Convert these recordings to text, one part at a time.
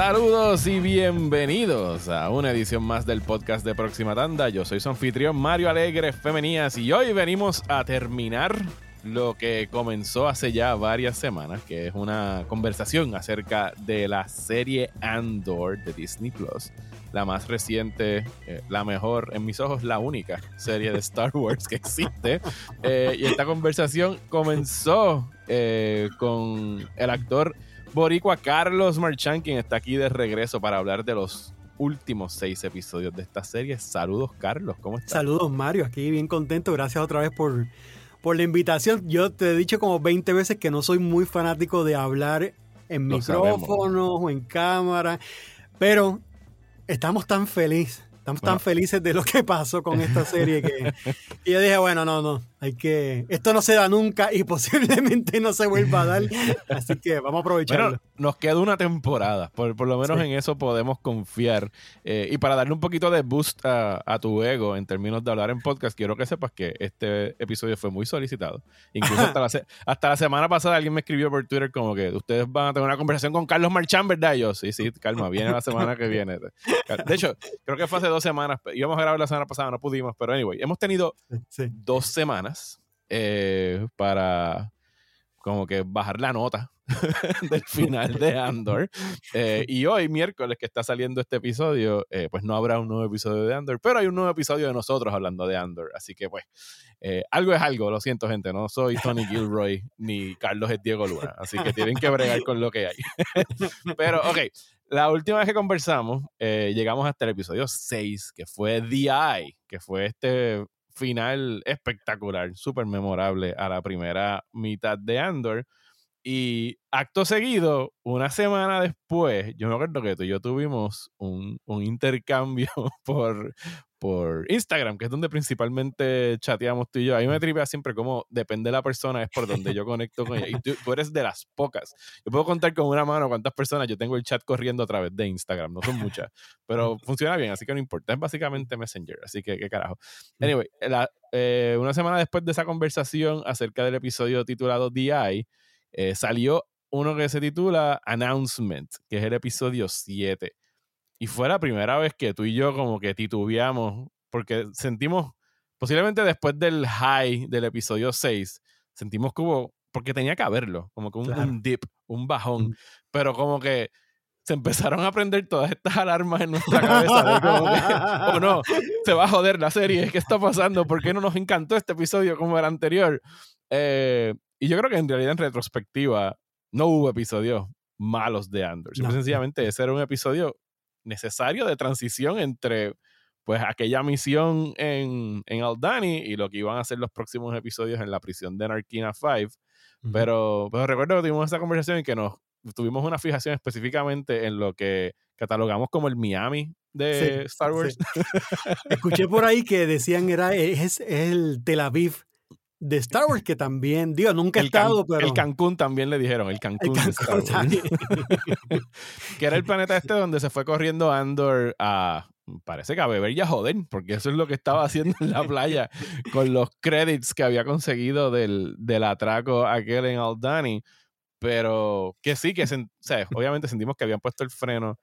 Saludos y bienvenidos a una edición más del podcast de Próxima Tanda. Yo soy su anfitrión Mario Alegre Femenías y hoy venimos a terminar lo que comenzó hace ya varias semanas, que es una conversación acerca de la serie Andor de Disney Plus, la más reciente, eh, la mejor, en mis ojos, la única serie de Star Wars que existe. Eh, y esta conversación comenzó eh, con el actor boricua Carlos Marchán, quien está aquí de regreso para hablar de los últimos seis episodios de esta serie. Saludos, Carlos, ¿cómo estás? Saludos, Mario, aquí bien contento. Gracias otra vez por, por la invitación. Yo te he dicho como 20 veces que no soy muy fanático de hablar en micrófonos o en cámara, pero estamos tan felices, estamos tan felices de lo que pasó con esta serie que y yo dije, bueno, no, no, hay que. Esto no se da nunca y posiblemente no se vuelva a dar. Así que vamos a aprovecharlo. Bueno, nos queda una temporada. Por, por lo menos en eso podemos confiar. Eh, y para darle un poquito de boost a, tu ego en términos de hablar en podcast, quiero que sepas que este episodio fue muy solicitado. Incluso hasta la, hasta la, semana pasada alguien me escribió por Twitter como que ustedes van a tener una conversación con Carlos Marchán, ¿verdad? Y yo, sí, sí, calma, viene la semana que viene. De hecho, creo que fue hace dos semanas. Íbamos a grabar la semana pasada, no pudimos, pero anyway, hemos tenido dos semanas eh, para como que bajar la nota del final de Andor. Eh, y hoy, miércoles, que está saliendo este episodio, eh, pues no habrá un nuevo episodio de Andor, pero hay un nuevo episodio de nosotros hablando de Andor. Así que, pues, algo es algo, lo siento, gente. No soy Tony Gilroy ni Carlos es Diego Luna. Así que tienen que bregar con lo que hay. pero, ok, la última vez que conversamos, llegamos hasta el episodio 6, que fue The Eye, que fue este final espectacular, súper memorable a la primera mitad de Andor. Y acto seguido, una semana después, yo me acuerdo que tú y yo tuvimos un, un intercambio por, por Instagram, que es donde principalmente chateamos tú y yo. A mí me tripea siempre como depende de la persona, es por donde yo conecto con ella. Y tú, tú, eres de las pocas. Yo puedo contar con una mano cuántas personas yo tengo el chat corriendo a través de Instagram. No son muchas, pero funciona bien, así que no importa. Es básicamente Messenger, así que qué carajo. Anyway, eh, una semana después de esa conversación acerca del episodio titulado DI, eh, salió uno que se titula Announcement, que es el episodio 7. Y fue la primera vez que tú y yo como que titubeamos, porque sentimos, posiblemente después del high del episodio 6, sentimos como, porque tenía que haberlo, como que un, dip, un bajón, pero como que se empezaron a prender todas estas alarmas en nuestra cabeza. como oh no, se va a joder la serie, ¿qué está pasando? ¿Por qué no nos encantó este episodio como el anterior? Eh, y yo creo que en realidad en retrospectiva no hubo episodios malos de Andor. sencillamente ese era un episodio necesario de transición entre pues aquella misión en, en Aldani y lo que iban a ser los próximos episodios en la prisión de Narkina 5. pero, pero recuerdo que tuvimos esa conversación y que nos tuvimos una fijación específicamente en lo que catalogamos como el Miami de Star Wars. Escuché por ahí que decían era es, es el Tel Aviv de Star Wars, que también, digo, nunca he estado, pero. El Cancún también le dijeron, el Cancún, de Star Wars. que era el planeta este donde se fue corriendo Andor a. Parece que a beber y a joder, porque eso es lo que estaba haciendo en la playa con los credits que había conseguido del, del atraco aquel en Aldani. Pero que sí, que o sea, obviamente sentimos que habían puesto el freno.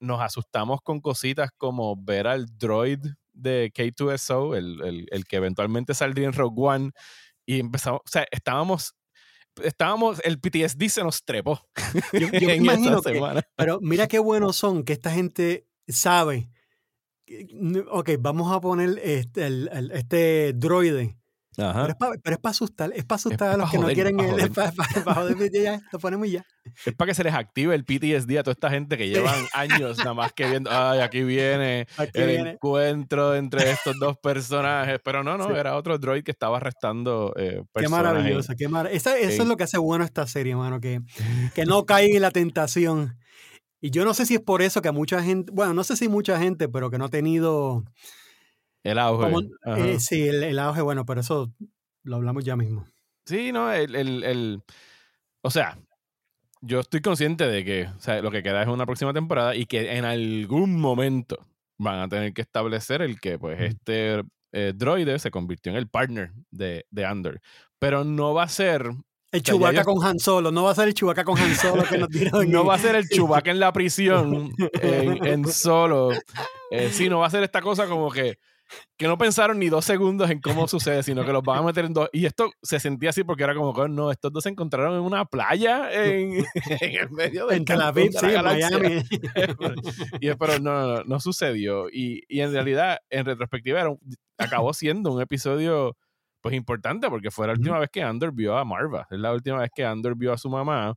Nos asustamos con cositas como ver al droid de K2SO, el, el, que eventualmente saldría en Rogue One, y empezamos, o sea, estábamos estábamos, el PTSD se nos trepó. Yo, imagino pero mira qué buenos son que esta gente sabe. Ok, vamos a poner este, el, este droide pero es para asustar, es para asustar a los que no quieren el, para, ya, lo ponemos ya. Es para que se les active el PTSD a toda esta gente que llevan años nada más que viendo, ay, aquí viene el encuentro entre estos dos personajes, pero no, no, era otro droid que estaba arrestando eh, Qué maravilloso, qué Eso, es lo que hace bueno esta serie, mano, que, que no caiga en la tentación. Y yo no sé si es por eso que mucha gente, bueno, no sé si mucha gente, pero que no ha tenido el auge. Eh, sí, el, auge, bueno, pero eso lo hablamos ya mismo. Sí, no, el, el, o sea, yo estoy consciente de que o sea, lo que queda es una próxima temporada y que en algún momento van a tener que establecer el que pues este eh, droide se convirtió en el partner de, de Andor. Pero no va a ser El Chubaca con Han Solo, no va a ser el Chubaca con Han Solo que nos dieron. no va a ser el Chubaca en la prisión, en, Solo. Eh, sí, no va a ser esta cosa como que, que no pensaron ni dos segundos en cómo sucede, sino que los van a meter en dos. Y esto se sentía así porque era como que no, estos dos se encontraron en una playa en, el medio de. En Tel Aviv, sí, en Miami. y, pero no, no, sucedió. Y, y, en realidad, en retrospectiva, acabó siendo un episodio pues importante porque fue la última vez que Andor vio a Marva, es la última vez que Andor vio a su mamá.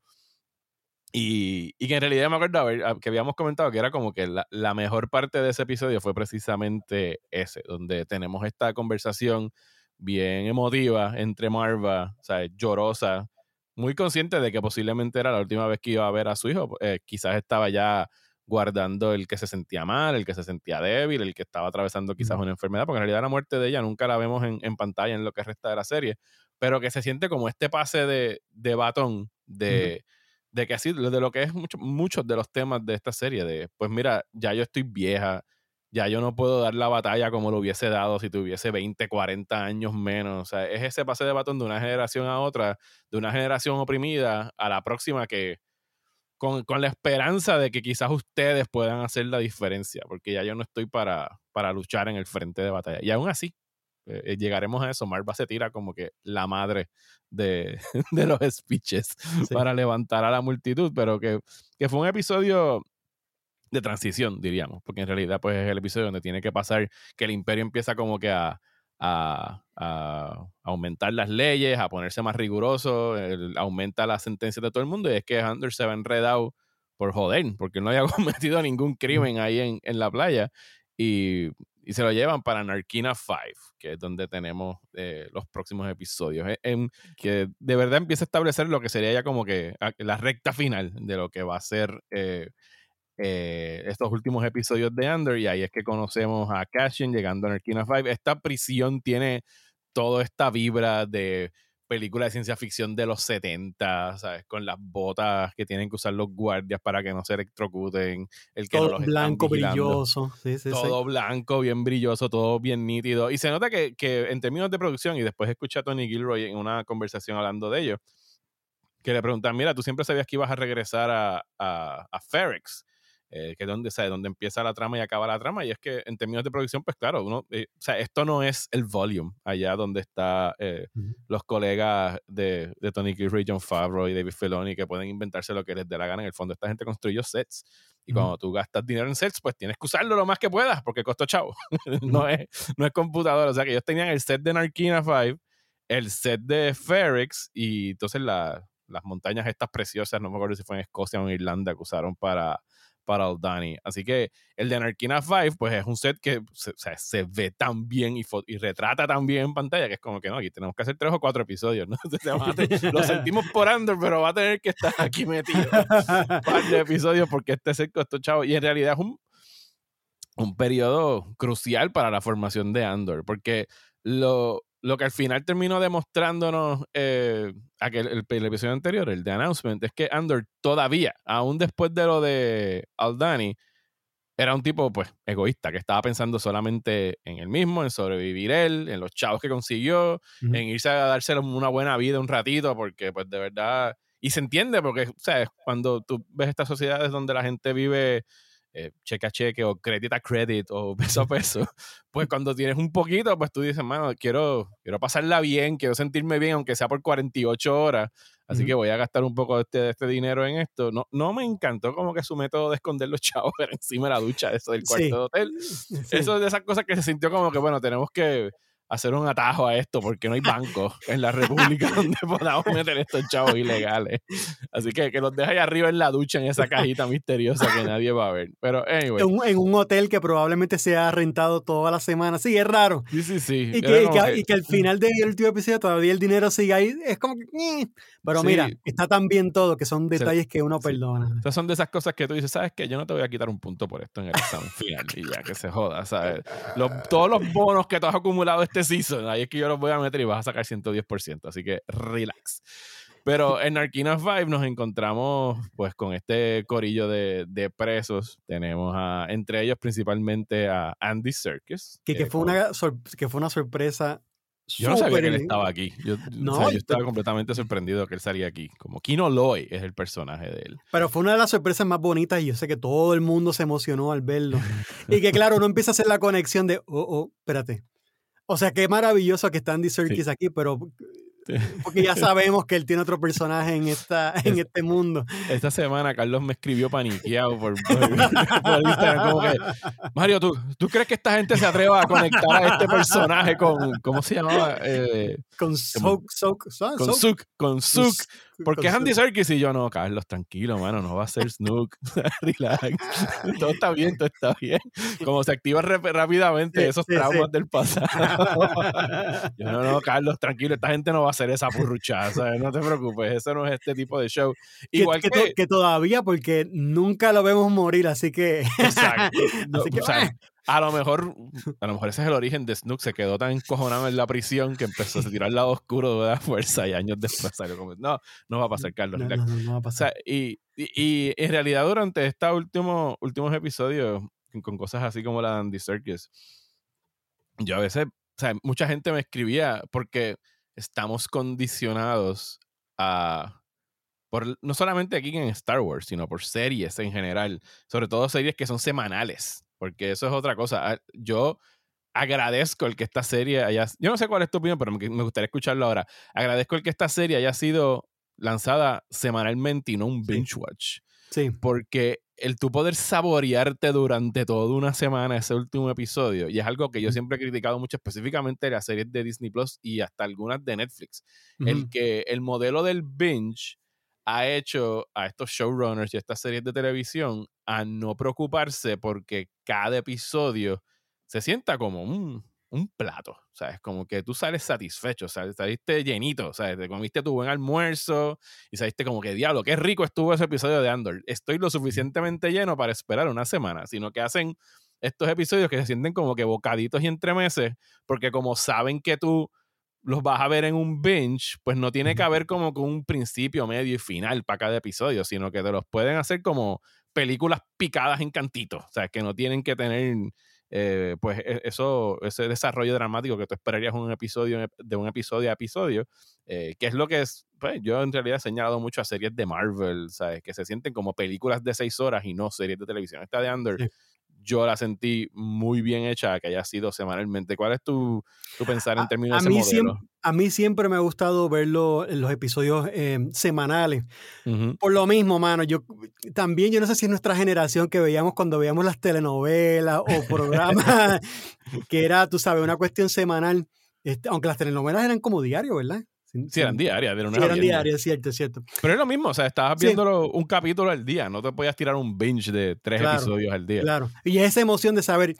Y, y que en realidad me acuerdo ah, que habíamos comentado que era como que la, la, mejor parte de ese episodio fue precisamente ese, donde tenemos esta conversación bien emotiva entre Marva, o sea, llorosa, muy consciente de que posiblemente era la última vez que iba a ver a su hijo. Eh, quizás estaba ya guardando el que se sentía mal, el que se sentía débil, el que estaba atravesando quizás una enfermedad, porque en realidad la muerte de ella nunca la vemos en, pantalla en lo que resta de la serie, pero que se siente como este pase de, de batón de, de, que así, de lo que es mucho, muchos de los temas de esta serie, de pues mira, ya yo estoy vieja, ya yo no puedo dar la batalla como lo hubiese dado si tuviese 20, 40 años menos. O sea, es ese pase de batón de una generación a otra, de una generación oprimida a la próxima que, con, la esperanza de que quizás ustedes puedan hacer la diferencia, porque ya yo no estoy para, para luchar en el frente de batalla. Y aún así, eh, eh, llegaremos a eso. Marva se tira como que la madre de, los speeches para levantar a la multitud, pero que, que fue un episodio de transición, diríamos, porque en realidad pues es el episodio donde tiene que pasar que el imperio empieza como que a, a, aumentar las leyes, a ponerse más riguroso, aumenta la sentencia de todo el mundo y es que Anders se va enredado por joder, porque no había cometido ningún crimen ahí en, en la playa y, y, se lo llevan para Narkina 5, que es donde tenemos eh, los próximos episodios, e, en, que de verdad empieza a establecer lo que sería ya como que la recta final de lo que va a ser... Eh, eh, estos últimos episodios de Under y ahí es que conocemos a Cashin llegando a Narkina 5. Esta prisión tiene toda esta vibra de película de ciencia ficción de los 70, ¿sabes? Con las botas que tienen que usar los guardias para que no se electrocuten. El que todo blanco, brilloso. todo blanco, bien brilloso, todo bien nítido. Y se nota que, que, en términos de producción, y después escuché a Tony Gilroy en una conversación hablando de ello, que le preguntan, mira, tú siempre sabías que ibas a regresar a, a, a Ferrex eh, que es donde, donde empieza la trama y acaba la trama. Y es que en términos de producción, pues claro, uno, eh, o sea, esto no es el volume allá donde están eh, los colegas de, de Tony Gilroy, John Favreau y David Filoni que pueden inventarse lo que les dé la gana. En el fondo, esta gente construyó sets. Y cuando tú gastas dinero en sets, pues tienes que usarlo lo más que puedas, porque costó chavo. no, es, no es computador. O sea que ellos tenían el set de Narkina 5, el set de Ferrex y entonces las montañas estas preciosas, no me acuerdo si fue en Escocia o en Irlanda, que usaron para, para el Dani. Así que el de Anarquina 5, pues es un set que se, se ve tan bien y, y, retrata tan bien en pantalla que es como que no, aquí tenemos que hacer tres o cuatro episodios, ¿no? lo sentimos por Andor, pero va a tener que estar aquí metido un par de episodios porque este set costó chavo. Y en realidad es un, un periodo crucial para la formación de Andor, porque lo, lo que al final terminó demostrándonos eh, aquel, el, episodio anterior, el de Announcement, es que Andor todavía, aún después de lo de Aldani, era un tipo, pues, egoísta, que estaba pensando solamente en él mismo, en sobrevivir él, en los chavos que consiguió, en irse a dárselo una buena vida un ratito, porque, pues, de verdad... Y se entiende, porque, ¿sabes? Cuando tú ves estas sociedades donde la gente vive eh, cheque a cheque o crédito a credit o peso a peso, pues cuando tienes un poquito, pues tú dices, mano, quiero, quiero pasarla bien, quiero sentirme bien, aunque sea por 48 horas, así que voy a gastar un poco de este, este, dinero en esto. No, no me encantó como que su método de esconder los chavos era encima de la ducha, eso del cuarto de hotel. Eso es de esas cosas que se sintió como que, bueno, tenemos que hacer un atajo a esto porque no hay banco en la República donde podamos meter estos chavos ilegales. Así que que los deja ahí arriba en la ducha en esa cajita misteriosa que nadie va a ver. Pero anyway. En un, hotel que probablemente se ha rentado toda la semana. Sí, es raro. Sí, sí, sí. Y que, y que, al final del último episodio todavía el dinero sigue ahí. Es como que... Pero mira, está tan bien todo que son detalles que uno perdona. Esas son de esas cosas que tú dices, ¿sabes qué? Yo no te voy a quitar un punto por esto en el examen final y ya que se joda, ¿sabes? todos los bonos que tú has acumulado este season, ahí es que yo los voy a meter y vas a sacar 110%, así que relax. Pero en Arkina 5 nos encontramos pues con este corillo de, de presos. Tenemos a, entre ellos principalmente a Andy Serkis. Que, que, fue una, que fue una sorpresa Yo no sabía que él estaba aquí. Yo, yo estaba completamente sorprendido que él salía aquí. Como Kino Loy es el personaje de él. Pero fue una de las sorpresas más bonitas y yo sé que todo el mundo se emocionó al verlo. y que claro, uno empieza a hacer la conexión de, oh, oh, espérate. O sea, qué maravilloso que está Andy Serkis aquí, pero porque ya sabemos que él tiene otro personaje en, esta, en este mundo. Esta semana Carlos me escribió paniqueado por, Instagram. Como que, Mario, ¿tú, ¿tú crees que esta gente se atreva a conectar a este personaje con, ¿cómo se llamaba? Eh, con Sook. Con Sook. Con Sook. Porque Andy Serkis y yo, no, Carlos, tranquilo, mano, no va a ser Snook. Relax. todo está bien, todo está bien. Como se activa rápidamente esos traumas del pasado. yo, no, no, Carlos, tranquilo, esta gente no va a hacer esa purruchada, No te preocupes, eso no es este tipo de show. Igual que, que, todavía, porque nunca lo vemos morir, así que. Exacto. así que, a lo mejor, a lo mejor ese es el origen de Snook. Se quedó tan encojonado en la prisión que empezó a tirar al lado oscuro de la fuerza y años después salió como, no, no va a pasar, Carlos. No, no, va a pasar. y, y, en realidad durante estos últimos, últimos episodios, con cosas así como la de Andy Serkis, yo a veces, o sea, mucha gente me escribía porque estamos condicionados a por, no solamente aquí en Star Wars, sino por series en general, sobre todo series que son semanales porque eso es otra cosa. Ah, yo agradezco el que esta serie haya. Yo no sé cuál es tu opinión, pero me gustaría escucharlo ahora. Agradezco el que esta serie haya sido lanzada semanalmente y no un binge watch. Sí. Porque el tú poder saborearte durante toda una semana ese último episodio, y es algo que yo siempre he criticado mucho, específicamente las series de Disney Plus y hasta algunas de Netflix. El que el modelo del binge ha hecho a estos showrunners y a estas series de televisión a no preocuparse porque cada episodio se sienta como un, un plato, o sea, es como que tú sales satisfecho, o sea, saliste llenito, o sea, te comiste tu buen almuerzo y saliste como que diablo, qué rico estuvo ese episodio de Andor. Estoy lo suficientemente lleno para esperar una semana, sino que hacen estos episodios que se sienten como que bocaditos y entremeses, porque como saben que tú los vas a ver en un binge, pues no tiene que haber como con un principio, medio y final para cada episodio, sino que te los pueden hacer como películas picadas en cantitos, o sea, que no tienen que tener eh, pues e, eso, ese desarrollo dramático que tú esperarías un episodio de un episodio a episodio, eh, que es lo que es, pues yo en realidad he señalado mucho a series de Marvel, ¿sabes? Que se sienten como películas de seis horas y no series de televisión. Esta de Under yo la sentí muy bien hecha, que haya sido semanalmente. ¿Cuál es tu, tu pensar en términos de ese mí modelo? Siempre, a mí siempre me ha gustado verlo en los episodios eh, semanales. Por lo mismo, mano, yo también, yo no sé si es nuestra generación que veíamos cuando veíamos las telenovelas o programas, que era, tú sabes, una cuestión semanal. Este, aunque las telenovelas eran como diario, ¿verdad? Sí, eran diarias. sí, eran diarias, cierto, cierto. Pero es lo mismo, o sea, estabas viendo un capítulo al día, no te podías tirar un binge de tres episodios al día. Claro, y esa emoción de saber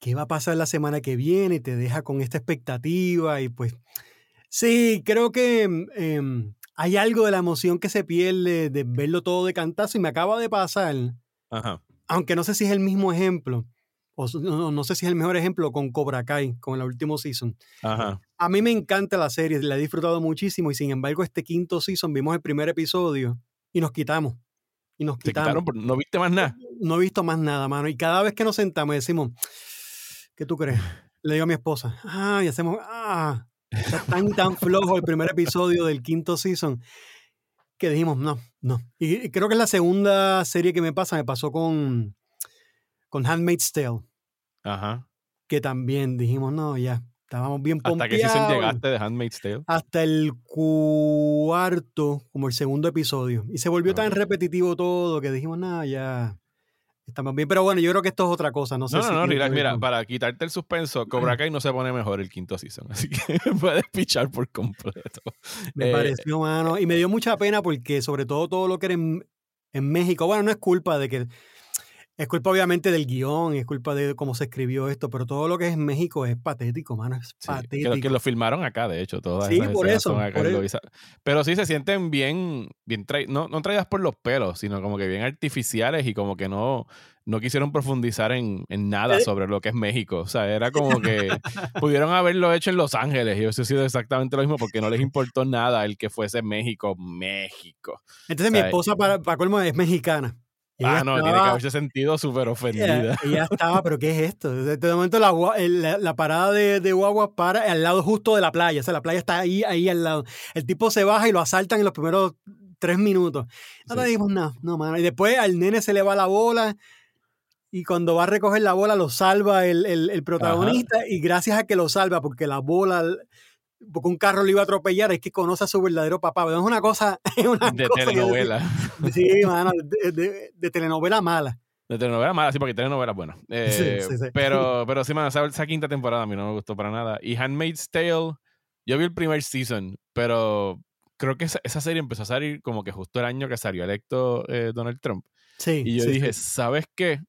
qué va a pasar la semana que viene, te deja con esta expectativa y pues, sí, creo que em, hay algo de la emoción que se pierde de verlo todo de cantazo y me acaba de pasar, Ajá. aunque no sé si es el mismo ejemplo no, sé si es el mejor ejemplo con Cobra Kai, con el último season. A mí me encanta la serie, la he disfrutado muchísimo y sin embargo este quinto season vimos el primer episodio y nos quitamos. Y nos quitamos. ¿No viste más nada? No he visto más nada, mano. Y cada vez que nos sentamos decimos, ¿qué tú crees? Le digo a mi esposa, ah, y hacemos, ah, está tan, tan flojo el primer episodio del quinto season que dijimos, no, no. Y creo que es la segunda serie que me pasa, me pasó con, con Handmaid's Tale. Ajá. Que también dijimos, no, ya, estábamos bien pompeados. ¿Hasta qué season llegaste de Handmaid's Tale? Hasta el cuarto, como el segundo episodio. Y se volvió tan repetitivo todo que dijimos, no, ya, estamos bien. Pero bueno, yo creo que esto es otra cosa. No, sé no, no, no mira, para quitarte el suspenso, Cobra Kai no se pone mejor el quinto season. Así que puedes pichar por completo. Me eh, pareció, mano. Y me dio mucha pena porque, sobre todo, todo lo que era en México, bueno, no es culpa de que es culpa obviamente del guion, es culpa de cómo se escribió esto, pero todo lo que es México es patético, mano, es patético. Que, que lo filmaron acá, de hecho, todas Sí, por eso. Pero sí se sienten bien, bien no, no traídas por los pelos, sino como que bien artificiales y como que no, no quisieron profundizar en, nada eh. sobre lo que es México. O sea, era como que pudieron haberlo hecho en Los Ángeles y eso ha sido exactamente lo mismo porque no les importó nada el que fuese México, México. Entonces mi esposa, para, para colmo, es mexicana. Ah, no, tiene que haberse sentido súper ofendida. Ella, estaba, pero ¿qué es esto? De momento la, la, parada de, de, guagua para al lado justo de la playa. O sea, la playa está ahí, ahí al lado. El tipo se baja y lo asaltan en los primeros tres minutos. No le dijimos nada, no, mano. Y después al nene se le va la bola y cuando va a recoger la bola lo salva el, el, protagonista y gracias a que lo salva porque la bola porque un carro le iba a atropellar es que conoce a su verdadero papá es una cosa es una de telenovela. sí mano de, de, telenovela mala. De telenovela mala sí porque telenovela buena. Eh, pero pero sí mano esa, quinta temporada a mí no me gustó para nada. Y Handmaid's Tale yo vi el primer season pero creo que esa, esa serie empezó a salir como que justo el año que salió electo eh, Donald Trump. Sí, y yo dije, ¿sabes qué?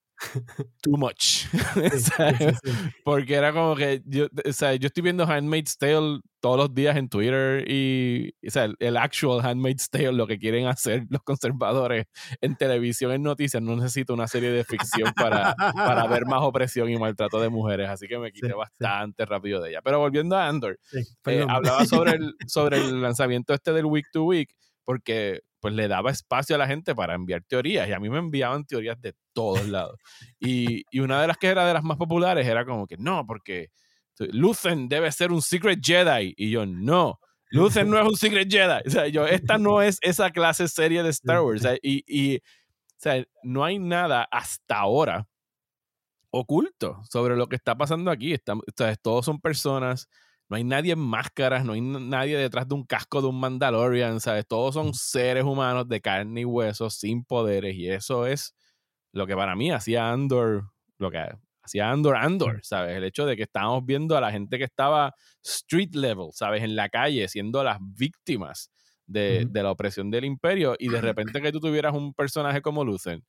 Too much. Porque era como que yo, o sea, yo estoy viendo Handmaid's Tale todos los días en Twitter y o sea, el, actual Handmaid's Tale, lo que quieren hacer los conservadores en televisión, en noticias, no necesito una serie de ficción para, para ver más opresión y maltrato de mujeres, así que me quité bastante rápido de ella. Pero volviendo a Andor, eh, hablaba sobre el, sobre el lanzamiento este del Week to Week, porque pues le daba espacio a la gente para enviar teorías y a mí me enviaban teorías de todos lados. Y, y una de las que era de las más populares era como que no, porque Lucen debe ser un Secret Jedi y yo no. Lucen no es un Secret Jedi. O sea, yo, esta no es esa clase serie de Star Wars. y, y o sea, no hay nada hasta ahora oculto sobre lo que está pasando aquí. Estamos, o sea, todos son personas no hay nadie en máscaras, no hay nadie detrás de un casco de un Mandalorian, ¿sabes? Todos son seres humanos de carne y hueso, sin poderes, y eso es lo que para mí hacía Andor, lo que hacía Andor Andor, ¿sabes? El hecho de que estábamos viendo a la gente que estaba street level, ¿sabes? En la calle, siendo las víctimas de, de la opresión del imperio, y de repente que tú tuvieras un personaje como Lucen,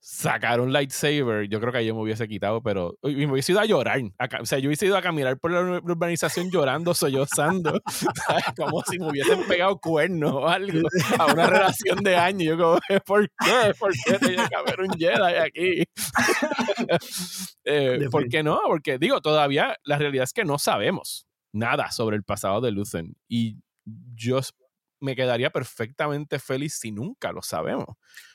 sacar un lightsaber, yo creo que yo me hubiese quitado, pero me hubiese ido a llorar. o sea, yo hubiese ido a caminar por la urbanización llorando, sollozando, como si me hubiesen pegado cuernos o algo a una relación de años. Yo como, ¿por qué? ¿Por qué tiene que haber un Jedi aquí? eh, ¿Por qué no? Porque digo, todavía la realidad es que no sabemos nada sobre el pasado de Lucen y yo me quedaría perfectamente feliz si nunca lo sabemos.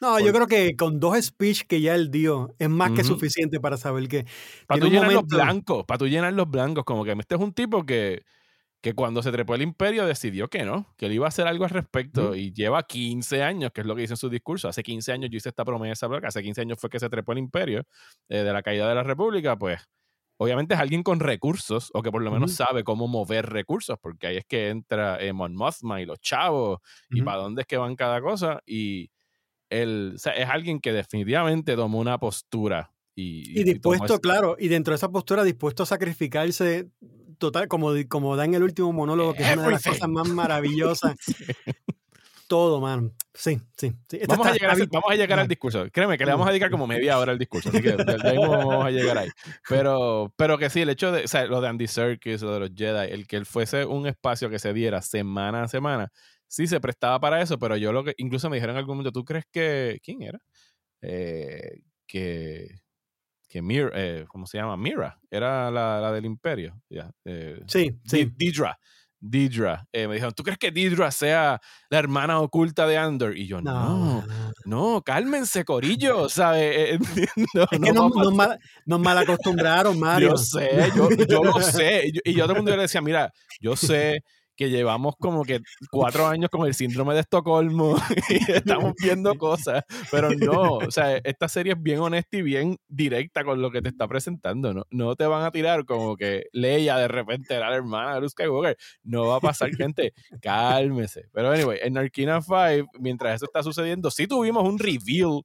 No, yo creo que con dos speech que ya él dio es más que suficiente para saber que. Para tú llenar los blancos, para tú llenar los blancos, como que este es un tipo que, que cuando se trepó el imperio decidió que no, que él iba a hacer algo al respecto y lleva 15 años, que es lo que dice en su discurso. Hace 15 años yo hice esta promesa, hace 15 años fue que se trepó el imperio eh, de la caída de la república, pues obviamente es alguien con recursos o que por lo menos sabe cómo mover recursos, porque ahí es que entra eh, Mon Mothma y los chavos y para dónde es que van cada cosa. Y él, es alguien que definitivamente tomó una postura. Y, y dispuesto, claro, y dentro de esa postura dispuesto a sacrificarse total, como, como da en el último monólogo, que es una de las cosas más maravillosas. Todo, man. Sí, sí. Vamos, a llegar, al discurso. Créeme que le vamos a dedicar como media hora al discurso. Así que vamos a llegar ahí. Pero, pero que sí, el hecho de, o sea, lo de Andy Serkis, lo de los Jedi, el que él fuese un espacio que se diera semana a semana, sí se prestaba para eso, pero yo lo que, incluso me dijeron en algún momento, ¿tú crees que, ¿quién era? Eh, que, que Mira, eh, ¿cómo se llama? Mira, era la, la del imperio. Eh, sí, sí. Didra. Didra. Eh, me dijeron, ¿tú crees que Didra sea la hermana oculta de Andor? Y yo, no, no, cálmense, corillo, ¿sabes? no, es que nos, mal, nos, acostumbraron, Mario. Yo sé, yo, yo lo sé. Y yo a todo el mundo le decía, mira, yo sé que llevamos como que cuatro años con el síndrome de Estocolmo y estamos viendo cosas, pero no, o sea, esta serie es bien honesta y bien directa con lo que te está presentando, no, no te van a tirar como que Leia de repente era la hermana de Luke Skywalker, no va a pasar gente, cálmese, pero anyway, en Arkina 5, mientras eso está sucediendo, sí tuvimos un reveal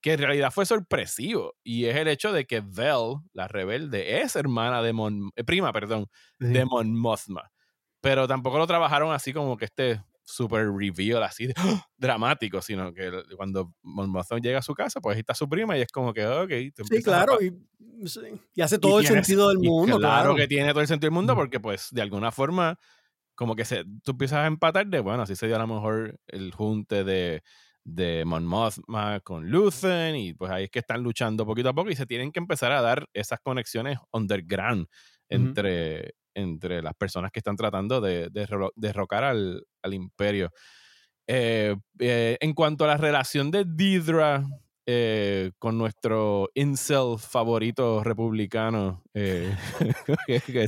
que en realidad fue sorpresivo y es el hecho de que Vel, la rebelde, es hermana de Mon, eh, prima, perdón, de Mon Mothma pero tampoco lo trabajaron así como que este super reveal así ¡ah! dramático, sino que cuando Monmouthon llega a su casa, pues ahí está su prima y es como que, ok. Sí, claro, y, hace todo el sentido del mundo. Claro, que tiene todo el sentido del mundo porque pues de alguna forma como que se, tú empiezas a empatar de, bueno, así se dio a lo mejor el junte de, de Mon Mothma con Luthen y pues ahí es que están luchando poquito a poco y se tienen que empezar a dar esas conexiones underground entre, entre las personas que están tratando de, derrocar al, imperio. Eh, eh, en cuanto a la relación de Didra eh, con nuestro incel favorito republicano,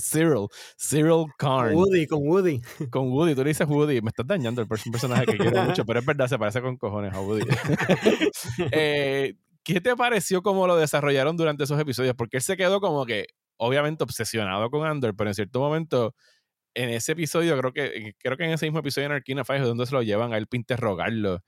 Cyril, Cyril Karn. Woody, con Woody. Con Woody, tú le dices Woody, me estás dañando el personaje que quiero mucho, pero es verdad, se parece con cojones a Woody. ¿Qué te pareció cómo lo desarrollaron durante esos episodios? Porque él se quedó como que, obviamente, obsesionado con Andor, pero en cierto momento en ese episodio, creo que, creo que en ese mismo episodio en Arkina Five es donde se lo llevan a él para interrogarlo.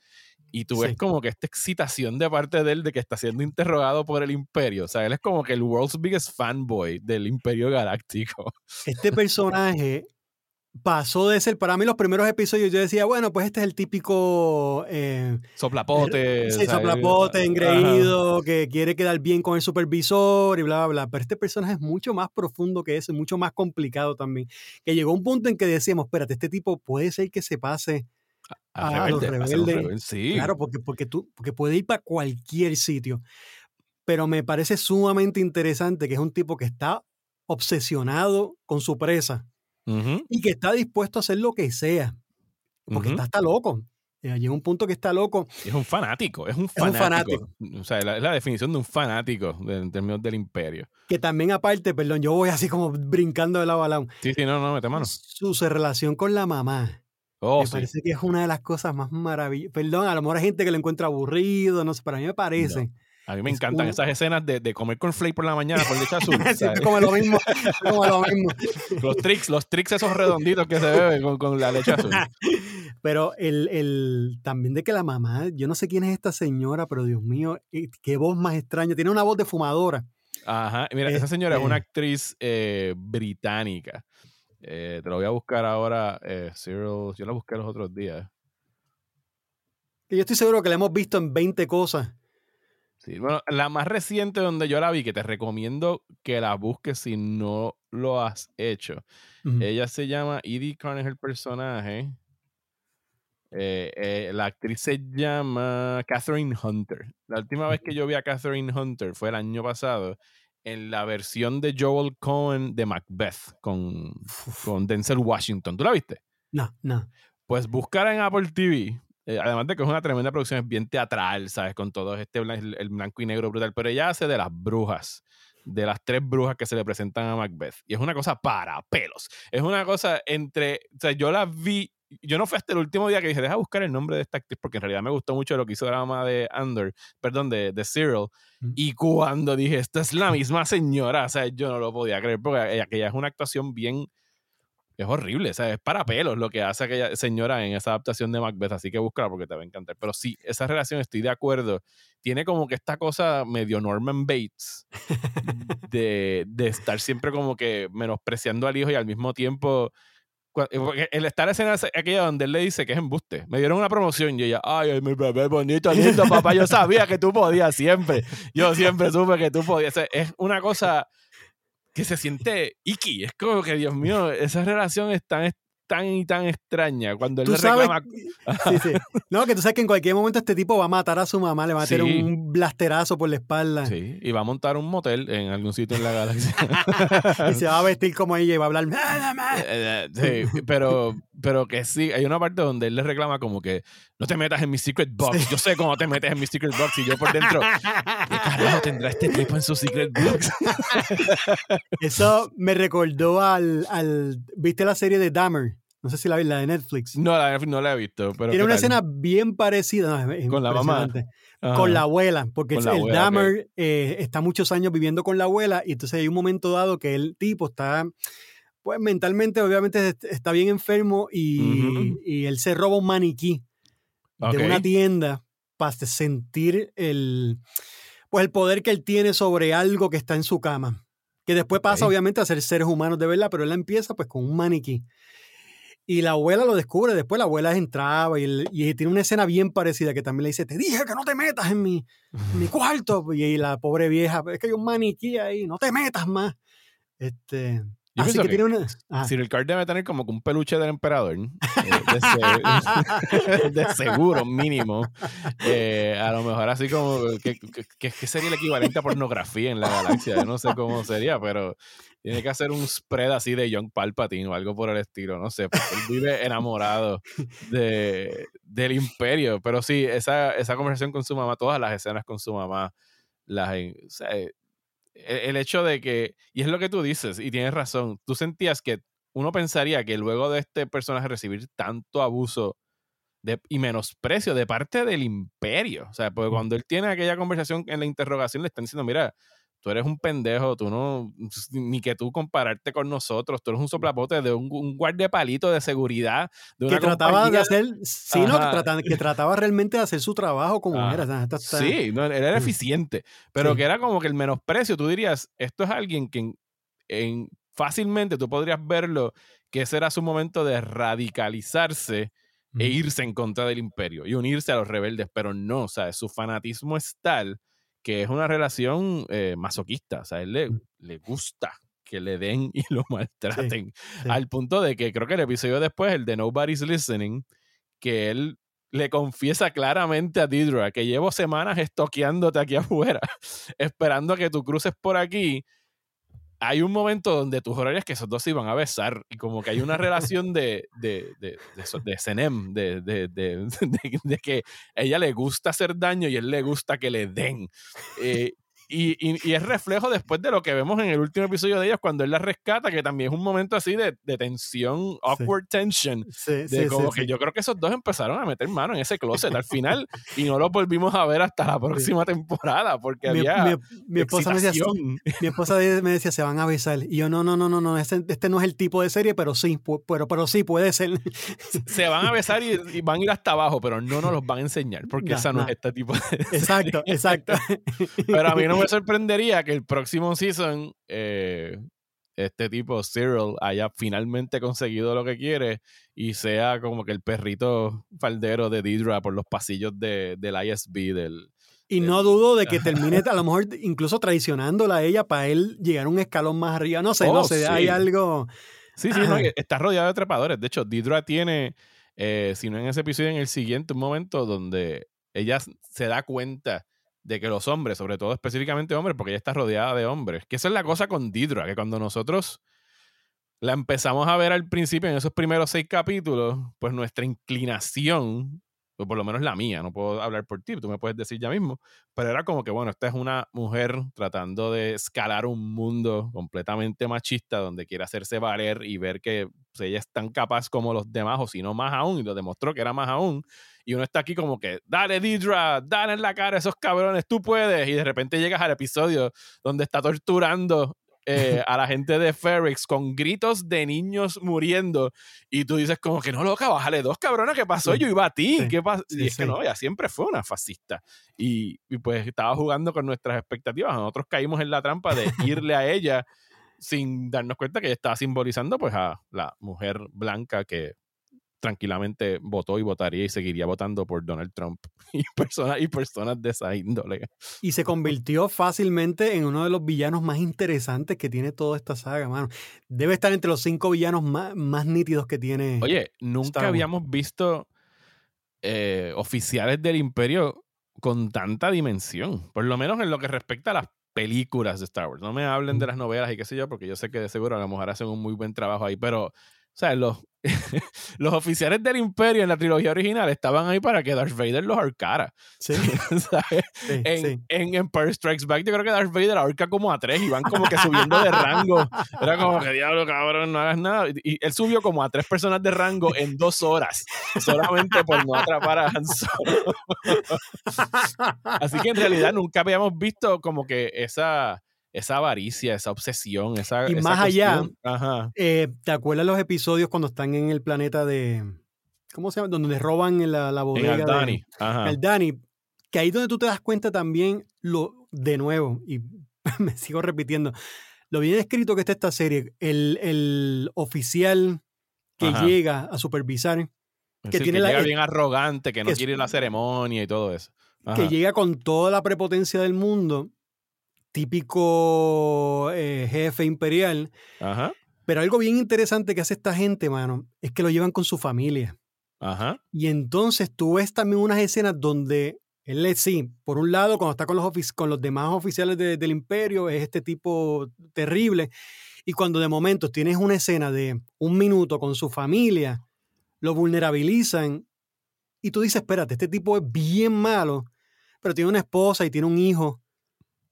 Y tú ves como que esta excitación de parte de él de que está siendo interrogado por el imperio. O sea, él es como que el world's biggest fanboy del imperio galáctico. Este personaje pasó de ser, para mí los primeros episodios yo decía, bueno, pues este es el típico... Eh, soplapote. Sí, soplapote, engreído, que quiere quedar bien con el supervisor y bla, bla, bla. Pero este personaje es mucho más profundo que eso, mucho más complicado también. Que llegó un punto en que decíamos, espérate, este tipo puede ser que se pase a, los rebeldes. Sí. Claro, porque, porque, tú, porque puede ir para cualquier sitio. Pero me parece sumamente interesante que es un tipo que está obsesionado con su presa y que está dispuesto a hacer lo que sea, porque está hasta loco. Eh, llega un punto que está loco. Es un fanático, es un fanático. O sea, es la, definición de un fanático en términos del imperio. Que también aparte, perdón, yo voy así como brincando de lado a lado. Sí, sí, no, no, mete mano. Su, relación con la mamá. Oh, me parece que es una de las cosas más maravillosas. Perdón, a lo mejor hay gente que lo encuentra aburrido, no sé, pero a mí me parece. A mí me encantan esas escenas de, de comer flake por la mañana con leche azul. Siempre como lo mismo, como lo mismo. Los tricks, los tricks esos redonditos que se beben con, con la leche azul. Pero el, el, también de que la mamá, yo no sé quién es esta señora, pero Dios mío, eh, qué voz más extraña. Tiene una voz de fumadora. Ajá, mira, esa señora es una este actriz eh, británica. Eh, te lo voy a buscar ahora, Cyril, yo la busqué los otros días. Yo estoy seguro que la hemos visto en 20 cosas. Sí, bueno, la más reciente donde yo la vi, que te recomiendo que la busques si no lo has hecho. Ella se llama Edie Carn, es el personaje. Eh, eh, la actriz se llama Catherine Hunter. La última vez que yo vi a Catherine Hunter fue el año pasado en la versión de Joel Cohen de Macbeth con, con Denzel Washington. ¿Tú la viste? No, no. Pues buscar en Apple TV eh, además de que es una tremenda producción, es bien teatral, ¿sabes? Con todo este el blanco y negro brutal. Pero ella hace de las brujas, de las tres brujas que se le presentan a Macbeth. Y es una cosa para pelos. Es una cosa entre. O sea, yo la vi. Yo no fui hasta el último día que dije, deja buscar el nombre de esta actriz, porque en realidad me gustó mucho lo que hizo la mamá de Under, perdón, de, de Cyril. Y cuando dije, esta es la misma señora, o sea, yo no lo podía creer, porque aquella es una actuación bien es horrible, o sea, es para pelos lo que hace aquella señora en esa adaptación de Macbeth, así que búscala porque te va a encantar. Pero sí, esa relación estoy de acuerdo. Tiene como que esta cosa medio Norman Bates de, de estar siempre como que menospreciando al hijo y al mismo tiempo eh, el estar escena aquella donde él le dice que es embuste. Me dieron una promoción y ella, ay, mi bebé bonito, lindo, papá. Yo sabía que tú podías siempre. Yo siempre supe que tú podías. Es una cosa que se siente Iki. Es como que, Dios mío, esa relación es tan, tan y tan extraña cuando él le reclama. Sí, sí. No, que tú sabes que en cualquier momento este tipo va a matar a su mamá, le va a meter un blasterazo por la espalda. Sí, y va a montar un motel en algún sitio en la galaxia. y se va a vestir como ella y va a hablar. Eh, eh, sí, pero, pero que sí, hay una parte donde él le reclama como que no te metas en mi secret box. Yo sé cómo te metes en mi secret box y yo por dentro, ¿qué carajo tendrá este tipo en su secret box? Eso me recordó al, al, ¿viste la serie de Dahmer? No sé si la vi, la de Netflix. No, la, no la he visto. Pero Tiene una escena bien parecida. con la mamá. Con la abuela, porque el Dahmer eh, está muchos años viviendo con la abuela y entonces hay un momento dado que el tipo está, pues mentalmente obviamente está bien enfermo y, y él se roba un maniquí de una tienda para sentir el, pues el poder que él tiene sobre algo que está en su cama. Que después pasa obviamente a ser seres humanos de verdad, pero él empieza pues con un maniquí. Y la abuela lo descubre, después la abuela entraba y, y, tiene una escena bien parecida que también le dice, te dije que no te metas en mi, mi cuarto. Y, la pobre vieja, es que hay un maniquí ahí, no te metas más. Este, Yo Así que, tiene una. Cyril Card debe tener como un peluche del emperador. Eh, de, seguro, mínimo. Eh, a lo mejor así como. ¿Qué sería el equivalente a pornografía en la galaxia? Yo no sé cómo sería, pero tiene que hacer un spread así de Young Palpatine o algo por el estilo. No sé, porque él vive enamorado de, del imperio. Pero sí, esa, esa conversación con su mamá, todas las escenas con su mamá, las. O sea, e, el hecho de que, y es lo que tú dices, y tienes razón, tú sentías que uno pensaría que luego de este personaje recibir tanto abuso de, y menosprecio de parte del imperio, o sea, porque cuando él tiene aquella conversación en la interrogación le están diciendo, mira, tú eres un pendejo, tú no, ni que tú compararte con nosotros, tú eres un soplapote de un, un guardiapalito de seguridad. De que trataba de hacer, sí, no, que trataba, realmente de hacer su trabajo como ah, era. Sí, no, era mm. eficiente, pero que era como que el menosprecio, tú dirías, esto es alguien que en, fácilmente tú podrías verlo, que ese era su momento de radicalizarse e irse en contra del imperio y unirse a los rebeldes, pero no, o sea, su fanatismo es tal que es una relación eh, masoquista. O sea, a él le, mm. le, gusta que le den y lo maltraten. Al punto de que creo que el episodio después, el de Nobody's Listening, que él le confiesa claramente a Didra que llevo semanas estoqueándote aquí afuera, esperando a que tú cruces por aquí hay un momento donde tú jurarías que esos dos se iban a besar y como que hay una relación de, de, de, de, de Senem, de, de, de, que ella le gusta hacer daño y él le gusta que le den. Eh, y, y, es reflejo después de lo que vemos en el último episodio de ellos cuando él la rescata, que también es un momento así de, de tensión, awkward tension. de como que yo creo que esos dos empezaron a meter mano en ese closet al final y no lo volvimos a ver hasta la próxima temporada porque había. Mi, esposa me decía, mi esposa me decía, se van a besar. Y yo, no, no, no, no, no, este, este no es el tipo de serie, pero sí, pero, pero sí puede ser. Se van a besar y, van a ir hasta abajo, pero no nos los van a enseñar porque esa no es este tipo de. Exacto, exacto. Pero a mí no me sorprendería que el próximo season eh, este tipo, Cyril, haya finalmente conseguido lo que quiere y sea como que el perrito faldero de Deidre por los pasillos de, del ISB, del, y no dudo de que termine a lo mejor incluso traicionándola a ella para él llegar un escalón más arriba. No sé, no oh, sé, hay algo. Sí, sí, no, está rodeado de trepadores. De hecho, Deidre tiene, eh, si no en ese episodio, en el siguiente, un momento donde ella se da cuenta de que los hombres, sobre todo específicamente hombres, porque ella está rodeada de hombres, que esa es la cosa con Didra, que cuando nosotros la empezamos a ver al principio, en esos primeros seis capítulos, pues nuestra inclinación, pues por lo menos la mía, no puedo hablar por ti, tú me puedes decir ya mismo, pero era como que, bueno, esta es una mujer tratando de escalar un mundo completamente machista donde quiere hacerse valer y ver que pues, ella es tan capaz como los demás, o si no más aún, y lo demostró que era más aún, y uno está aquí como que, dale Didra, dale en la cara a esos cabrones, tú puedes. Y de repente llegas al episodio donde está torturando eh, a la gente de Ferrix con gritos de niños muriendo. Y tú dices como que no, loca, bájale dos cabrones, ¿qué pasó? Yo iba a ti. ¿Qué pasó? y es que no, ella siempre fue una fascista. Y, pues estaba jugando con nuestras expectativas. Nosotros caímos en la trampa de irle a ella sin darnos cuenta que ella estaba simbolizando pues a la mujer blanca que tranquilamente votó y votaría y seguiría votando por Donald Trump y personas, y personas de esa índole. Y se convirtió fácilmente en uno de los villanos más interesantes que tiene toda esta saga, mano. Debe estar entre los cinco villanos más, más nítidos que tiene. Oye, nunca habíamos visto eh, oficiales del imperio con tanta dimensión, por lo menos en lo que respecta a las películas de Star Wars. No me hablen de las novelas y qué sé yo, porque yo sé que de seguro a lo mejor hacen un muy buen trabajo ahí, pero sea, los, los oficiales del imperio en la trilogía original estaban ahí para que Darth Vader los ahorcara. Sí. en, en, Empire Strikes Back yo creo que Darth Vader ahorca como a tres y van como que subiendo de rango. Era como que diablo, cabrón, no hagas nada. Y él subió como a tres personas de rango en dos horas, solamente por no atrapar a Han Solo. Así que en realidad nunca habíamos visto como que esa esa avaricia, esa obsesión, esa... Y más allá, eh, ¿te acuerdas los episodios cuando están en el planeta de... ¿Cómo se llama? Donde roban la, la bodega. el Dani. El Dani. Que ahí donde tú te das cuenta también, lo de nuevo, y me sigo repitiendo, lo bien escrito que está esta serie, el, oficial que llega a supervisar, que, tiene llega bien arrogante, que no quiere la ceremonia y todo eso. Que llega con toda la prepotencia del mundo típico eh, jefe imperial, Pero algo bien interesante que hace esta gente, mano, es que lo llevan con su familia. Ajá. Y entonces tú ves también unas escenas donde él sí, por un lado, cuando está con los, con los demás oficiales del imperio, es este tipo terrible. Y cuando de momento tienes una escena de un minuto con su familia, lo vulnerabilizan y tú dices, espérate, este tipo es bien malo, pero tiene una esposa y tiene un hijo.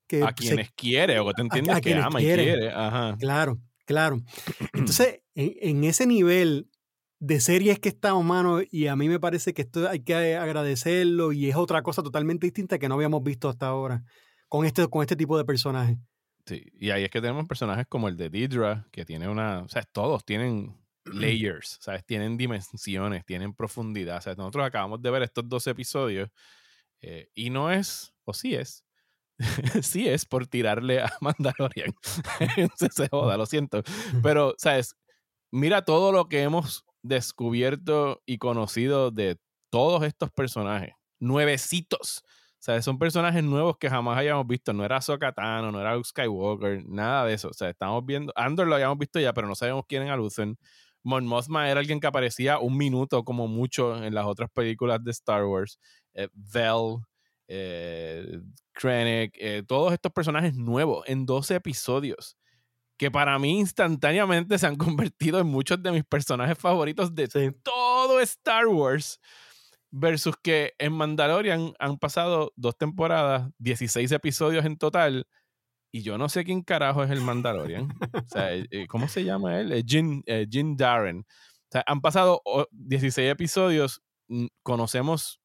Que a quienes quiere, o que te entiendes que ama y quiere. Claro, claro. Entonces, en, ese nivel de series que estamos, mano, y a mí me parece que esto hay que agradecerlo y es otra cosa totalmente distinta que no habíamos visto hasta ahora con este, con este tipo de personajes. Sí, y ahí es que tenemos personajes como el de Deidre, que tiene una, o sea, todos tienen layers, ¿sabes? Tienen dimensiones, tienen profundidad. O sea, nosotros acabamos de ver estos dos episodios eh, y no es, o sí es, sí es por tirarle a Mandalorian. se, joda, lo siento. Pero, ¿sabes? Mira todo lo que hemos descubierto y conocido de todos estos personajes. Nuevecitos. O sea, son personajes nuevos que jamás hayamos visto. No era Sokatano, no era Luke Skywalker, nada de eso. O sea, estamos viendo. Andor lo habíamos visto ya, pero no sabemos quién es Alucen. Mon Mothma era alguien que aparecía un minuto como mucho en las otras películas de Star Wars. Eh, Vel, eh, Krennic, eh, todos estos personajes nuevos en 12 episodios que para mí instantáneamente se han convertido en muchos de mis personajes favoritos de todo Star Wars. Versus que en Mandalorian han pasado dos temporadas, 16 episodios en total, y yo no sé quién carajo es el Mandalorian. o sea, eh, eh, ¿cómo se llama él? Jin, eh, Jin Darren. O sea, han pasado 16 episodios, conocemos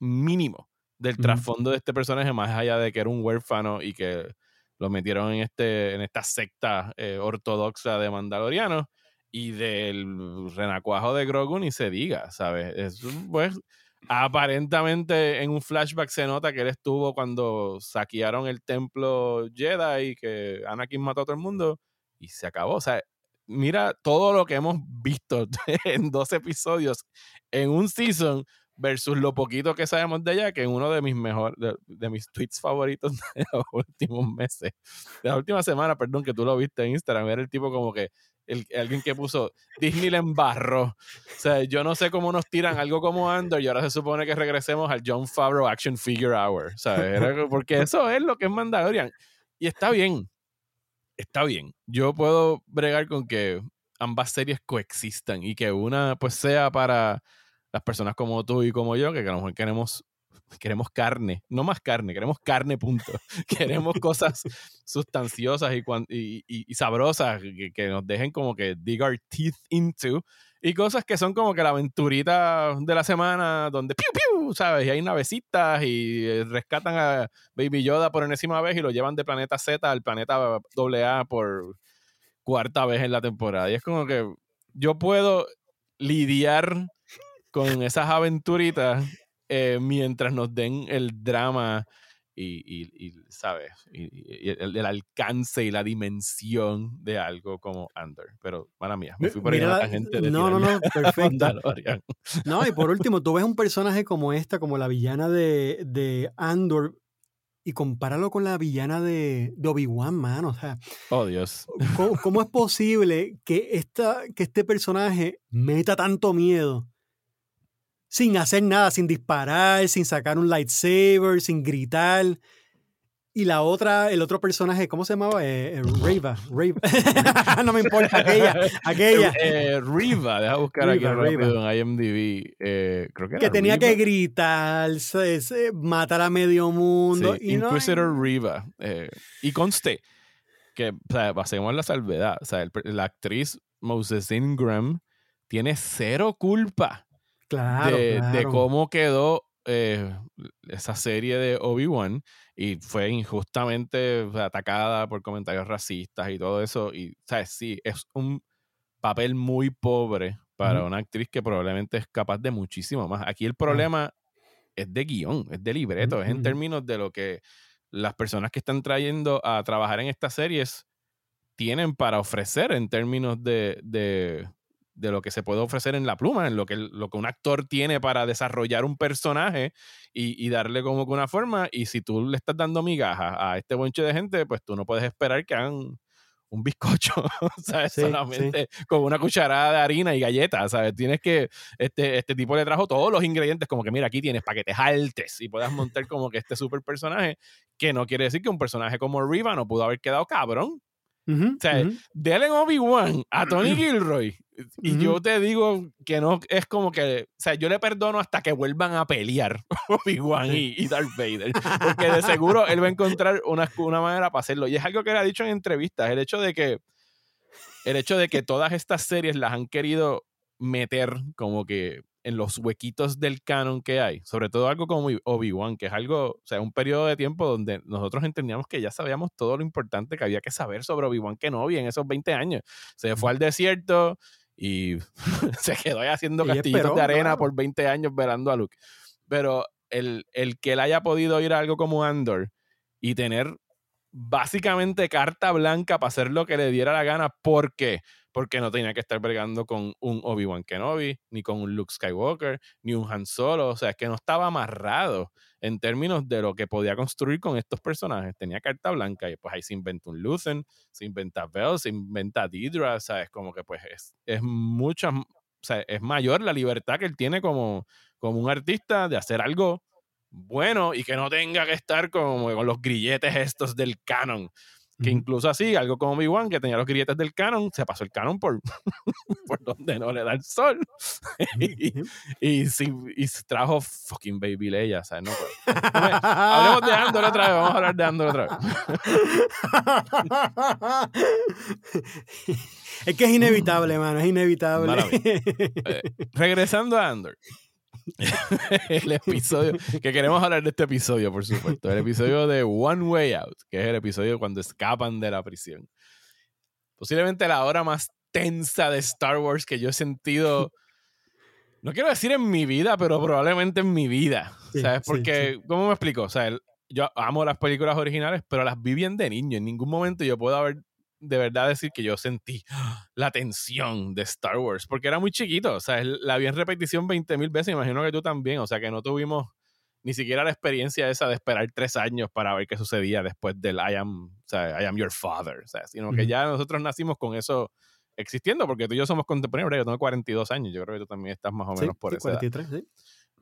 mínimo del trasfondo de este personaje, más allá de que era un huérfano y que lo metieron en, este, en esta secta ortodoxa de mandalorianos y del renacuajo de Grogu ni se diga, ¿sabes? Es, pues, Aparentemente en un flashback se nota que él estuvo cuando saquearon el templo Jedi y que Anakin mató a todo el mundo y se acabó. O sea, mira todo lo que hemos visto en dos episodios en un season versus lo poquito que sabemos de ella, que es uno de mis mejores, de, mis tweets favoritos de los últimos meses, de la última semana, perdón, que tú lo viste en Instagram, era el tipo como que alguien que puso Disney le embarró. O sea, yo no sé cómo nos tiran algo como Andor y ahora se supone que regresemos al John Favreau Action Figure Hour. Porque eso es lo que es Mandalorian. Y está bien. Está bien. Yo puedo bregar con que ambas series coexistan y que una pues sea para las personas como tú y como yo, que a lo mejor queremos queremos carne, no más carne, queremos carne, punto. queremos cosas sustanciosas y, y, sabrosas que, nos dejen como que dig our teeth into. Y cosas que son como que la aventurita de la semana donde piu piu, ¿sabes? Y hay navecitas y eh, rescatan a Baby Yoda por enésima vez y lo llevan de planeta Z al planeta AA por cuarta vez en la temporada. Y es como que yo puedo lidiar con esas aventuritas eh, mientras nos den el drama y, ¿sabes? Y, el, alcance y la dimensión de algo como Under. Pero, mala mía, me fui por ahí la gente de No, no, no, perfecto. no, y por último, tú ves un personaje como esta, como la villana de, de Andor, y compáralo con la villana de, de Obi-Wan, mano. O sea, oh, Dios. ¿cómo, es posible que, esta, que este personaje meta tanto miedo? Sin hacer nada, sin disparar, sin sacar un lightsaber, sin gritar. Y la otra, el otro personaje, ¿cómo se llamaba? Eh, eh Reva. no me importa, aquella. aquella. Eh, Riva, deja buscar aquí rápido en IMDb. Eh, creo que, que tenía que gritar, matar a medio mundo. y Inquisitor no... Riva. y conste que, o sea, pasemos la salvedad. O sea, la actriz Moses Ingram tiene cero culpa de, cómo quedó eh, esa serie de Obi-Wan y fue injustamente atacada por comentarios racistas y todo eso. Y, ¿sabes? Sí, es un papel muy pobre para una actriz que probablemente es capaz de muchísimo más. Aquí el problema es de guion, es de libreto, es en términos de lo que las personas que están trayendo a trabajar en estas series tienen para ofrecer en términos de, de lo que se puede ofrecer en la pluma, en lo que, lo que un actor tiene para desarrollar un personaje y, darle como que una forma. Y si tú le estás dando migajas a este bonche de gente, pues tú no puedes esperar que hagan un bizcocho, ¿sabes? Solamente con una cucharada de harina y galletas, ¿sabes? Tienes que, este, este tipo le trajo todos los ingredientes, como que mira, aquí tienes para que te jaltes y puedas montar como que este super personaje, que no quiere decir que un personaje como Riva no pudo haber quedado cabrón. o sea, uh Obi-Wan a Tony Gilroy. Y yo te digo que no es como que, o sea, yo le perdono hasta que vuelvan a pelear Obi-Wan y, y, Darth Vader. Porque de seguro él va a encontrar una, una manera para hacerlo. Y es algo que él ha dicho en entrevistas, el hecho de que el hecho de que todas estas series las han querido meter como que en los huequitos del canon que hay, sobre todo algo como Obi-Wan, que es algo, o sea, un periodo de tiempo donde nosotros entendíamos que ya sabíamos todo lo importante que había que saber sobre Obi-Wan Kenobi en esos 20 años. Se fue al desierto y se quedó ahí haciendo castillitos de arena por 20 años velando a Luke. Pero el, el que él haya podido ir a algo como Andor y tener básicamente carta blanca para hacer lo que le diera la gana. ¿Por qué? Porque no tenía que estar bregando con un Obi-Wan Kenobi, ni con un Luke Skywalker, ni un Han Solo. O sea, es que no estaba amarrado en términos de lo que podía construir con estos personajes. Tenía carta blanca y pues ahí se inventa un Luthen, se inventa Bell, se inventa Deidre. O sea, es como que pues es, es mucha, o sea, es mayor la libertad que él tiene como, como un artista de hacer algo bueno y que no tenga que estar como con los grilletes estos del canon. Que incluso así, algo como Obi-Wan, que tenía los grilletes del canon, se pasó el canon por, por donde no le da el sol. y, y, y, trajo fucking Baby Leia, ¿sabes? No, hablemos de Andor otra vez, vamos a hablar de Andor otra vez. es que es inevitable, mano, es inevitable. Eh, regresando a Andor. el episodio, que queremos hablar de este episodio, por supuesto, el episodio de One Way Out, que es el episodio cuando escapan de la prisión. Posiblemente la hora más tensa de Star Wars que yo he sentido, no quiero decir en mi vida, pero probablemente en mi vida, ¿sabes? Porque, ¿cómo me explico? O sea, yo amo las películas originales, pero las vi bien de niño. En ningún momento yo puedo haber de verdad decir que yo sentí la tensión de Star Wars, porque era muy chiquito, o sea, la vi en repetición 20 mil veces, imagino que tú también, o sea, que no tuvimos ni siquiera la experiencia esa de esperar tres años para ver qué sucedía después del I am, o sea, I am your father, o sea, sino que ya nosotros nacimos con eso existiendo, porque tú y yo somos contemporáneos, yo tengo 42 años, yo creo que tú también estás más o menos por eso. 43, sí.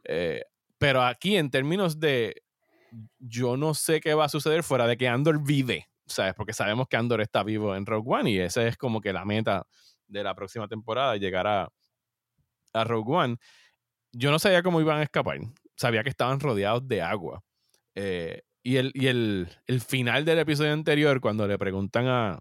Eh, pero aquí en términos de yo no sé qué va a suceder fuera de que Andor vive ¿sabes? Porque sabemos que Andor está vivo en Rogue One y esa es como que la meta de la próxima temporada, llegar a, a Rogue One. Yo no sabía cómo iban a escapar, sabía que estaban rodeados de agua. Eh, y el, y el, el, final del episodio anterior, cuando le preguntan a,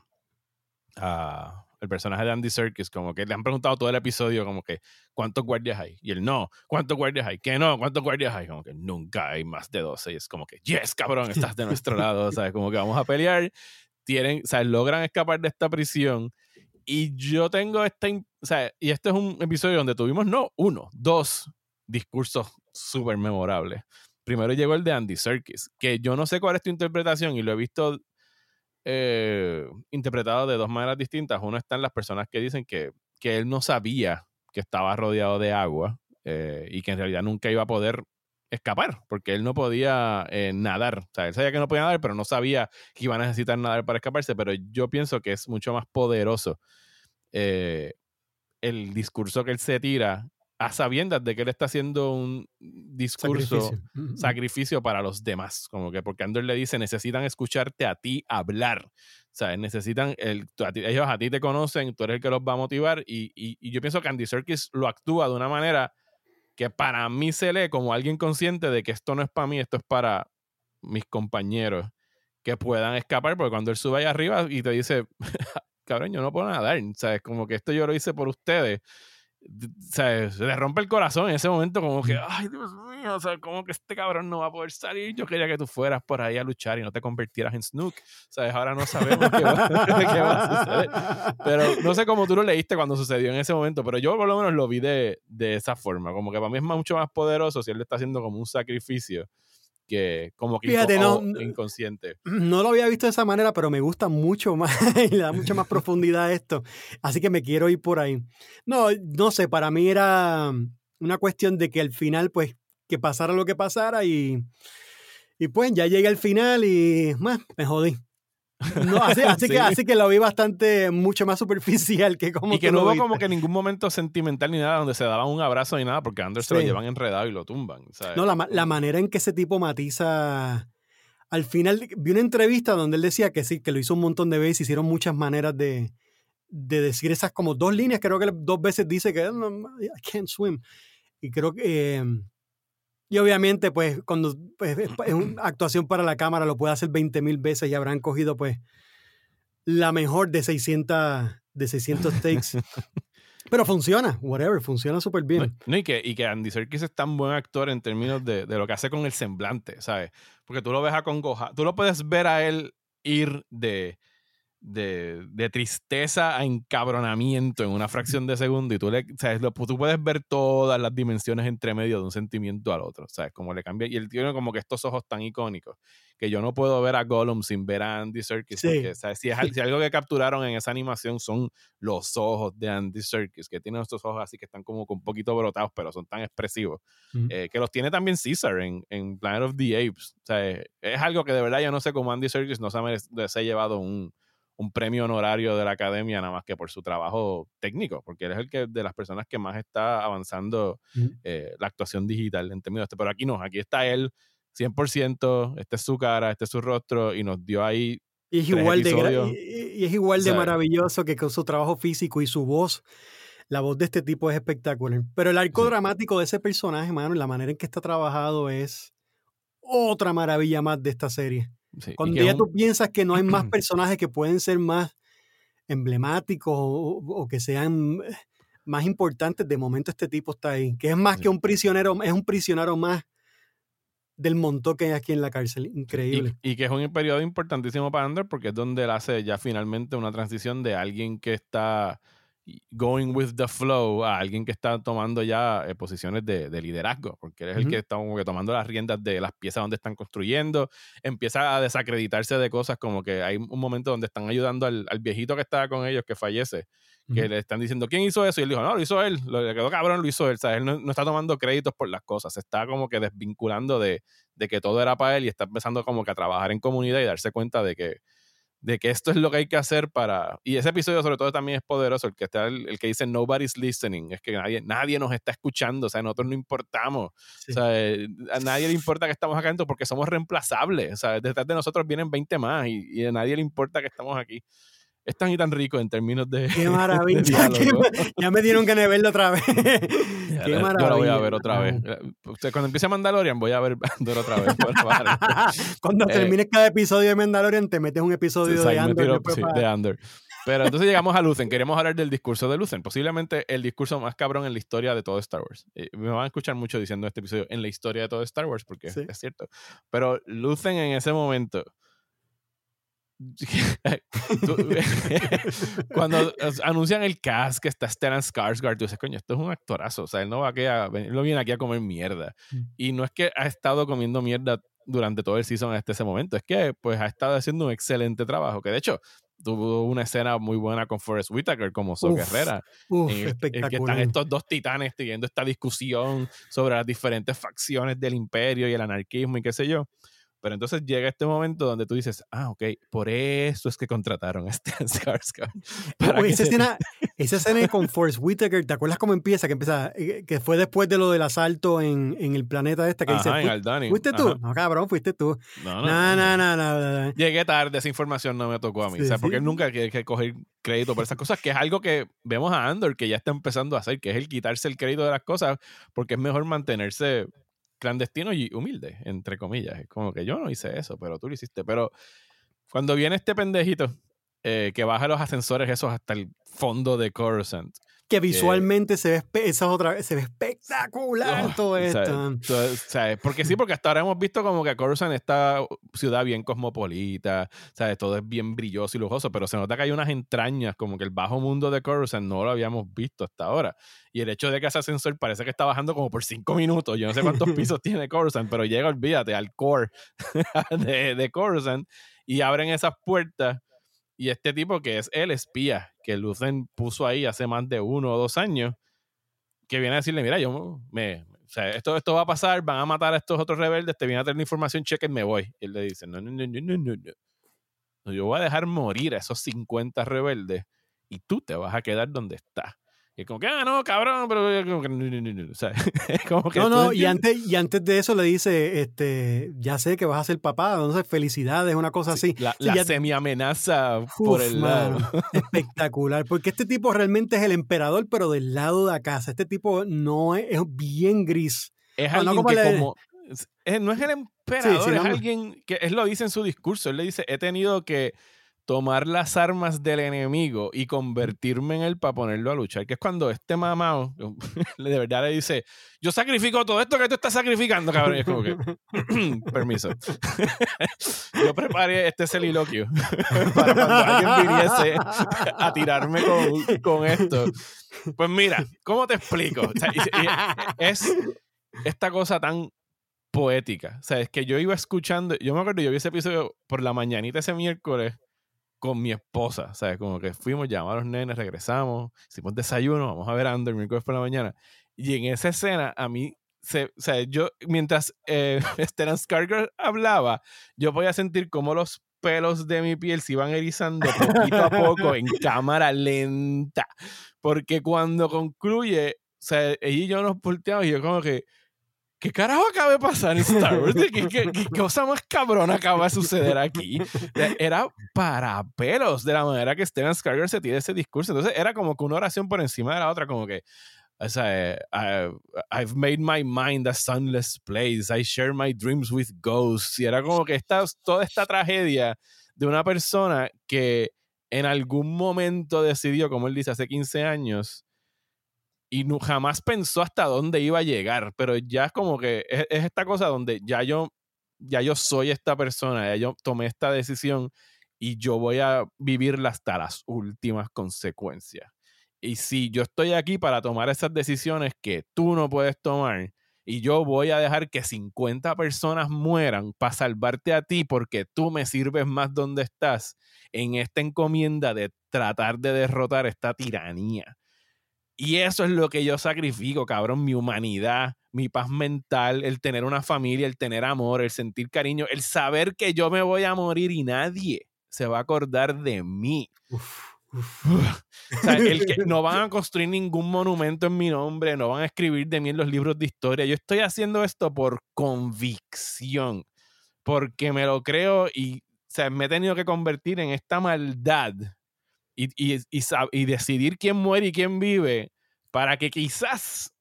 a el personaje de Andy Serkis, como que le han preguntado todo el episodio, como que, ¿cuántos guardias hay? Y él, no, ¿cuántos guardias hay? ¿Qué no? ¿Cuántos guardias hay? Como que nunca hay más de 12. Y es como que, yes, cabrón, estás de nuestro lado, ¿sabes? Como que vamos a pelear. Tienen, ¿sabes? Logran escapar de esta prisión. Y yo tengo esta, o sea, y este es un episodio donde tuvimos, no, uno, dos discursos súper memorables. Primero llegó el de Andy Serkis, que yo no sé cuál es tu interpretación y lo he visto eh, interpretado de dos maneras distintas. Uno está en las personas que dicen que, que él no sabía que estaba rodeado de agua eh, y que en realidad nunca iba a poder escapar, porque él no podía eh, nadar. O sea, él sabía que no podía nadar, pero no sabía que iba a necesitar nadar para escaparse. Pero yo pienso que es mucho más poderoso el discurso que él se tira a sabiendas de que él está haciendo un discurso, sacrificio. para los demás. Como que porque Andor le dice, necesitan escucharte a ti hablar. Sea, necesitan, el, ellos a ti te conocen, tú eres el que los va a motivar. Y, y, yo pienso que Andy Serkis lo actúa de una manera que para mí se lee como alguien consciente de que esto no es para mí, esto es para mis compañeros que puedan escapar, porque cuando él sube ahí arriba y te dice, cabrón, yo no puedo nadar, ¿sabes? Como que esto yo lo hice por ustedes se le rompe el corazón en ese momento, como que, ay, Dios mío, o sea, como que este cabrón no va a poder salir. Yo quería que tú fueras por ahí a luchar y no te convirtieras en Snook. ¿Sabes? Ahora no sabemos qué va, qué va, a suceder. Pero no sé cómo tú lo leíste cuando sucedió en ese momento, pero yo por lo menos lo vi de, de esa forma. Como que para mí es mucho más poderoso si él le está haciendo como un sacrificio que como que Fíjate, no, inconsciente. No lo había visto de esa manera, pero me gusta mucho más y le da mucha más profundidad a esto. Así que me quiero ir por ahí. No, no sé, para mí era una cuestión de que al final, pues, que pasara lo que pasara y, y pues ya llegué al final y más, me jodí. No, así, que, así que lo vi bastante, mucho más superficial que como. Y que no hubo como que ningún momento sentimental ni nada donde se daban un abrazo ni nada, porque Anders se lo llevan enredado y lo tumban. No, la, la, manera en que ese tipo matiza. Al final vi una entrevista donde él decía que sí, que lo hizo un montón de veces, hicieron muchas maneras de, de decir esas como dos líneas. Creo que dos veces dice que I can't swim. Y creo que. Em, y obviamente, pues, cuando pues, es una actuación para la cámara, lo puede hacer 20 mil veces y habrán cogido, pues, la mejor de 600, de 600 takes. Pero funciona, whatever, funciona súper bien. No, y, que, y que Andy Serkis es tan buen actor en términos de, de, lo que hace con el semblante, ¿sabes? Porque tú lo ves a Congoja, tú lo puedes ver a él ir de, de, de, tristeza a encabronamiento en una fracción de segundo y tú, le, ¿sabes? Lo, tú puedes ver todas las dimensiones entre medio de un sentimiento al otro, ¿sabes? Como le cambia. Y él tiene como que estos ojos tan icónicos que yo no puedo ver a Gollum sin ver a Andy Serkis. Porque, ¿sabes? Si, es, si algo que capturaron en esa animación son los ojos de Andy Serkis, que tienen estos ojos así que están como un poquito brotados, pero son tan expresivos. Eh, que los tiene también Caesar en, en Planet of the Apes. Sea, es algo que de verdad yo no sé cómo Andy Serkis no se ha llevado un un premio honorario de la academia nada más que por su trabajo técnico, porque él es el que de las personas que más está avanzando eh, la actuación digital en términos de este. Pero aquí no, aquí está él 100%, este es su cara, este es su rostro y nos dio ahí. Y es, igual de, y, es igual de maravilloso que con su trabajo físico y su voz. La voz de este tipo es espectacular. Pero el arco dramático de ese personaje, mano, y la manera en que está trabajado es otra maravilla más de esta serie. Cuando ya tú piensas que no hay más personajes que pueden ser más emblemáticos o, que sean eh, más importantes, de momento este tipo está ahí, que es más que un prisionero, es un prisionero más del montón que hay aquí en la cárcel. Increíble. Y, que es un periodo importantísimo para Ander porque es donde él hace ya finalmente una transición de alguien que está going with the flow a alguien que está tomando ya eh, posiciones de, liderazgo, porque él es el que está como que tomando las riendas de las piezas donde están construyendo, empieza a desacreditarse de cosas como que hay un momento donde están ayudando al, viejito que estaba con ellos que fallece, que le están diciendo, ¿quién hizo eso? Y él dijo, no, lo hizo él, lo, le quedó cabrón, lo hizo él, o él no, está tomando créditos por las cosas, se está como que desvinculando de, de que todo era para él y está empezando como que a trabajar en comunidad y darse cuenta de que de que esto es lo que hay que hacer para... Y ese episodio sobre todo también es poderoso, el que, está el, que dice nobody's listening, es que nadie, nadie nos está escuchando, o sea, nosotros no importamos, o sea, eh, a nadie le importa que estamos acá dentro porque somos reemplazables, o sea, detrás de nosotros vienen 20 más y, y a nadie le importa que estamos aquí es tan y tan rico en términos de. ¡Qué maravilla! ya me dieron ganas de verlo otra vez. ¡Qué maravilla! Yo lo voy a ver otra vez. Usted, cuando empiece Mandalorian, voy a ver Andor otra vez. cuando eh, termines cada episodio de Mandalorian, te metes un episodio de Andor. sí, de Andor. Pero entonces llegamos a Lucen. Queremos hablar del discurso de Lucen. Posiblemente el discurso más cabrón en la historia de todo Star Wars. me van a escuchar mucho diciendo este episodio en la historia de todo Star Wars, porque es cierto. Pero Lucen en ese momento cuando anuncian el cast que está Stellan Skarsgård, tú dices, coño, esto es un actorazo, o sea, él no va a, él no viene aquí a comer mierda. Mm. Y no es que ha estado comiendo mierda durante todo el season hasta ese momento, es que pues ha estado haciendo un excelente trabajo, que de hecho tuvo una escena muy buena con Forrest Whitaker como So Guerrera, en, que están estos dos titanes teniendo esta discusión sobre las diferentes facciones del imperio y el anarquismo y qué sé yo. Pero entonces llega este momento donde tú dices, ah, ok, por eso es que contrataron a Stan Skarsgård. esa, escena, esa escena con Forrest Whitaker, ¿te acuerdas cómo empieza? Que empieza, eh, que fue después de lo del asalto en, en el planeta este que dice, ¿fuiste tú? No, cabrón, fuiste tú. No, no, no, no, no, Llegué tarde, esa información no me tocó a mí. o sea, porque él nunca quiere que coger crédito por esas cosas, que es algo que vemos a Andor que ya está empezando a hacer, que es el quitarse el crédito de las cosas, porque es mejor mantenerse clandestino y humilde, entre comillas. Es como que yo no hice eso, pero tú lo hiciste. Pero cuando viene este pendejito eh, que baja los ascensores esos hasta el fondo de Coruscant, que visualmente se, ve, esa otra, se ve espectacular oh, todo esto. porque sí, porque hasta ahora hemos visto como que Coruscant esta ciudad bien cosmopolita, ¿sabes? todo es bien brilloso y lujoso, pero se nota que hay unas entrañas, como que el bajo mundo de Coruscant no lo habíamos visto hasta ahora. Y el hecho de que ese ascensor parece que está bajando como por cinco minutos, yo no sé cuántos pisos tiene Coruscant, pero llega, olvídate, al core de, de Coruscant y abren esas puertas y este tipo que es el espía que Lucen puso ahí hace más de uno o dos años, que viene a decirle, mira, yo me, o sea, esto, esto va a pasar, van a matar a estos otros rebeldes, te viene a tener información, cheque, me voy. Y él le dice, no, no, no, no, no, no. Yo voy a dejar morir a esos 50 rebeldes y tú te vas a quedar donde estás. Y es como que, ah, no, cabrón, pero o sea, como que no, no, y antes, y antes de eso le dice, este, ya sé que vas a ser papá, entonces felicidades, una cosa así. La, semi-amenaza por el lado. espectacular, porque este tipo realmente es el emperador, pero del lado de la casa. Este tipo no es, es bien gris. Es alguien que como... no es el emperador, es alguien que él lo dice en su discurso. Él le dice, he tenido que tomar las armas del enemigo y convertirme en él para ponerlo a luchar. Que es cuando este mamado de verdad le dice, yo sacrifico todo esto que tú estás sacrificando, cabrón. Y es como que, permiso. yo preparé este soliloquio para cuando alguien viniese a tirarme con, con esto. Pues mira, ¿cómo te explico? es esta cosa tan poética. O sea, es que yo iba escuchando, yo me acuerdo, yo vi ese episodio por la mañanita ese miércoles con mi esposa, ¿sabes? Como que fuimos, llamamos a los nenes, regresamos, hicimos desayuno, vamos a ver Under miércoles por la mañana. Y en esa escena, a mí, se, o sea, yo, mientras eh, Stellan Skarsgård hablaba, yo podía sentir como los pelos de mi piel se iban erizando poquito a poco en cámara lenta. Porque cuando concluye, o sea, ella y yo nos volteamos y yo como que, ¿qué carajo acaba de pasar en Star Wars? ¿Qué, cosa más cabrona acaba de suceder aquí? Era para pelos de la manera que Stellan Skarsgård se tiene ese discurso. Entonces era como que una oración por encima de la otra, como que, o sea, eh, I've made my mind a sunless place. I share my dreams with ghosts. Y era como que esta, toda esta tragedia de una persona que en algún momento decidió, como él dice, hace 15 años, y no, jamás pensó hasta dónde iba a llegar, pero ya es como que es, esta cosa donde ya yo, ya yo soy esta persona, ya yo tomé esta decisión y yo voy a vivirla hasta las últimas consecuencias. Y si yo estoy aquí para tomar esas decisiones que tú no puedes tomar, y yo voy a dejar que 50 personas mueran para salvarte a ti porque tú me sirves más donde estás en esta encomienda de tratar de derrotar esta tiranía. Y eso es lo que yo sacrifico, cabrón, mi humanidad, mi paz mental, el tener una familia, el tener amor, el sentir cariño, el saber que yo me voy a morir y nadie se va a acordar de mí. O sea, el que no van a construir ningún monumento en mi nombre, no van a escribir de mí en los libros de historia. Yo estoy haciendo esto por convicción, porque me lo creo y o me he tenido que convertir en esta maldad y, y, y, decidir quién muere y quién vive para que quizás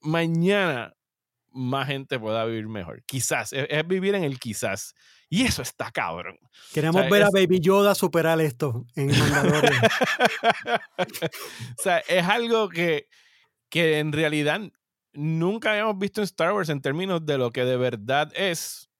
mañana más gente pueda vivir mejor. Quizás, es, vivir en el quizás. Y eso está cabrón. Queremos ver a Baby Yoda superar esto en Mandalorian. o sea, es algo que, que en realidad nunca habíamos visto en Star Wars en términos de lo que de verdad es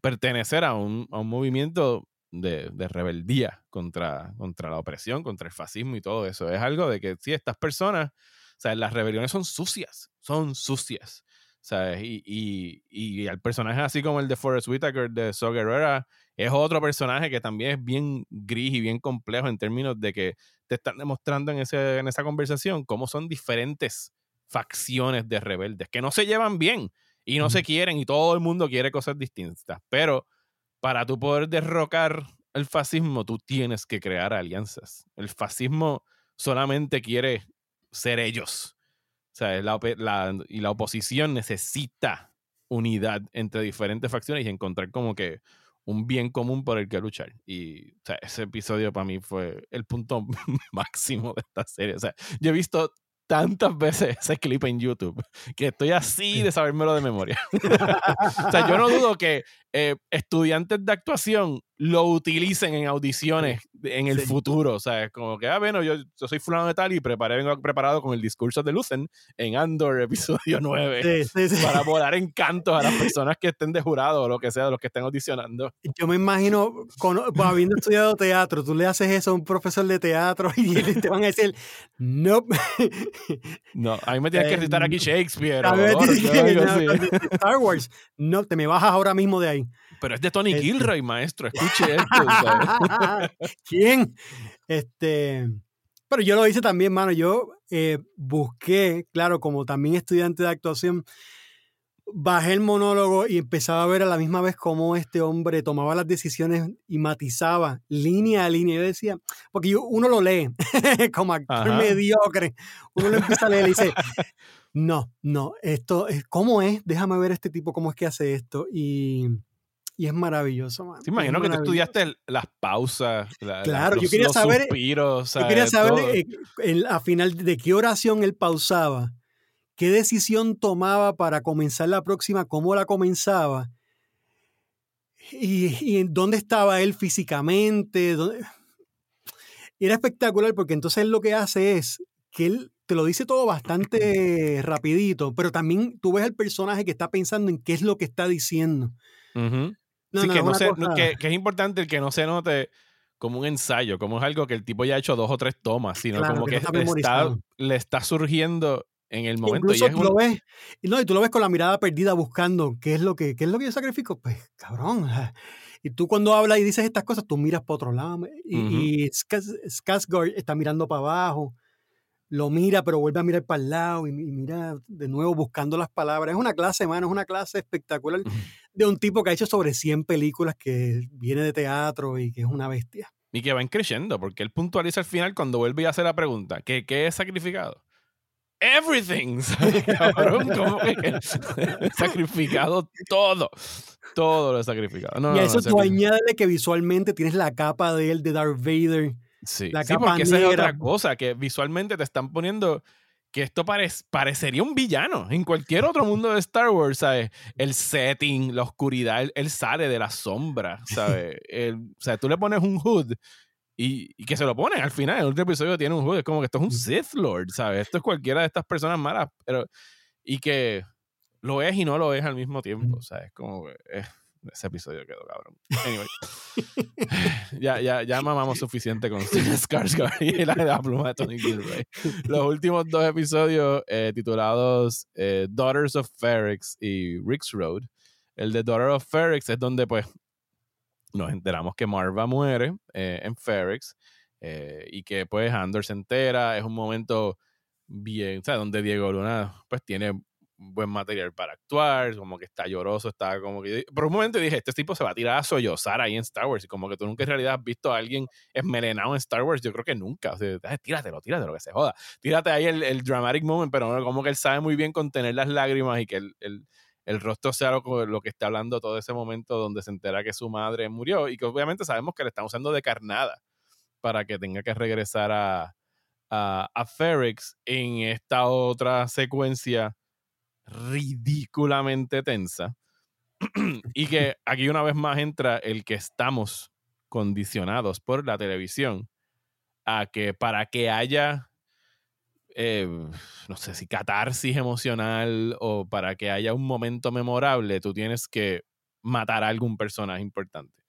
pertenecer a un, a un movimiento de, rebeldía contra, contra la opresión, contra el fascismo y todo eso. Es algo de que, sí, estas personas, o sea, las rebeliones son sucias, son sucias. ¿sabes? Y, y, y el personaje así como el de Forrest Whitaker de So Guerrera es otro personaje que también es bien gris y bien complejo en términos de que te están demostrando en, ese, en esa conversación cómo son diferentes facciones de rebeldes que no se llevan bien y no se quieren y todo el mundo quiere cosas distintas, pero para tú poder derrocar el fascismo, tú tienes que crear alianzas. El fascismo solamente quiere ser ellos. O sea, y la oposición necesita unidad entre diferentes facciones y encontrar como que un bien común por el que luchar. Y ese episodio para mí fue el punto máximo de esta serie. O sea, yo he visto tantas veces ese clip en YouTube que estoy así de sabérmelo de memoria. o sea, yo no dudo que eh, estudiantes de actuación lo utilicen en audiciones en el futuro. O sea, es como que, ah, bueno, yo, yo, soy fulano de tal y preparé, vengo preparado con el discurso de Lucen en Andor, episodio 9, para volar encantos a las personas que estén de jurado o lo que sea, de los que estén audicionando. Yo me imagino, con, pues, habiendo estudiado teatro, tú le haces eso a un profesor de teatro y te van a decir, no. no, a mí me tienes que recitar aquí Shakespeare. Star Wars. No, te me bajas ahora mismo de ahí. Pero es de Tony Gilroy, maestro. Escuche esto. ¿Quién? Este. Pero yo lo hice también, mano. Yo eh, busqué, claro, como también estudiante de actuación, bajé el monólogo y empezaba a ver a la misma vez cómo este hombre tomaba las decisiones y matizaba línea a línea. Yo decía, porque uno lo lee como actor mediocre, uno lo empieza a leer y dice, no, no, esto, ¿cómo es? Déjame ver este tipo, cómo es que hace esto. Y, y es maravilloso, man. imagino que tú estudiaste las pausas, claro, yo quería saber, yo quería saber eh, a final de qué oración él pausaba qué decisión tomaba para comenzar la próxima, cómo la comenzaba y, en dónde estaba él físicamente. Era espectacular porque entonces él lo que hace es que él te lo dice todo bastante rapidito, pero también tú ves el personaje que está pensando en qué es lo que está diciendo. Que, es importante el que no se note como un ensayo, como es algo que el tipo ya ha hecho dos o tres tomas, sino como que, le está surgiendo en el momento. y tú lo ves, y no, y tú lo ves con la mirada perdida buscando qué es lo que, qué es lo que yo sacrifico. Pues, cabrón. Y tú cuando hablas y dices estas cosas, tú miras para otro lado. Y, uh está mirando para abajo, lo mira, pero vuelve a mirar para el lado y, mira de nuevo buscando las palabras. Es una clase, mano, es una clase espectacular de un tipo que ha hecho sobre 100 películas, que viene de teatro y que es una bestia. Y que va creciendo, porque él puntualiza al final cuando vuelve a hacer la pregunta, ¿qué, qué es sacrificado? everything. Cabrón, ¿cómo que sacrificado todo. Todo lo he sacrificado. y a eso tú añade que visualmente tienes la capa de él, de Darth Vader. Sí, la capa porque esa es otra cosa, que visualmente te están poniendo que esto parecería un villano en cualquier otro mundo de Star Wars, ¿sabes? El setting, la oscuridad, él, sale de la sombra, ¿sabes? o sea, tú le pones un hood y, que se lo ponen al final. El último episodio tiene un juego. Es como que esto es un Sith Lord, ¿sabes? Esto es cualquiera de estas personas malas. Pero, y que lo es y no lo es al mismo tiempo. ¿sabes? Como que eh, ese episodio quedó cabrón. Anyway. ya, ya, ya mamamos suficiente con Steven Skarsgård y la, la, pluma de Tony Gilroy. Los últimos dos episodios eh, titulados eh, Daughters of Ferrix y Rick's Road. El de Daughter of Ferrix es donde pues nos enteramos que Marva muere eh, en Ferrex y que pues Andor se entera, es un momento bien, o sea, donde Diego Luna pues tiene buen material para actuar, como que está lloroso, está como que... Por un momento dije, este tipo se va a tirar a sollozar ahí en Star Wars y como que tú nunca en realidad has visto a alguien esmelenado en Star Wars, yo creo que nunca, o sea, tíratelo, tíratelo, que se joda, tírate ahí el, el dramatic moment, pero como que él sabe muy bien contener las lágrimas y que el, el el rostro sea lo, que está hablando todo ese momento donde se entera que su madre murió y que obviamente sabemos que le están usando de carnada para que tenga que regresar a, a, a en esta otra secuencia ridículamente tensa. y que aquí una vez más entra el que estamos condicionados por la televisión a que para que haya eh, no sé si catarsis emocional o para que haya un momento memorable, tú tienes que matar a algún personaje importante.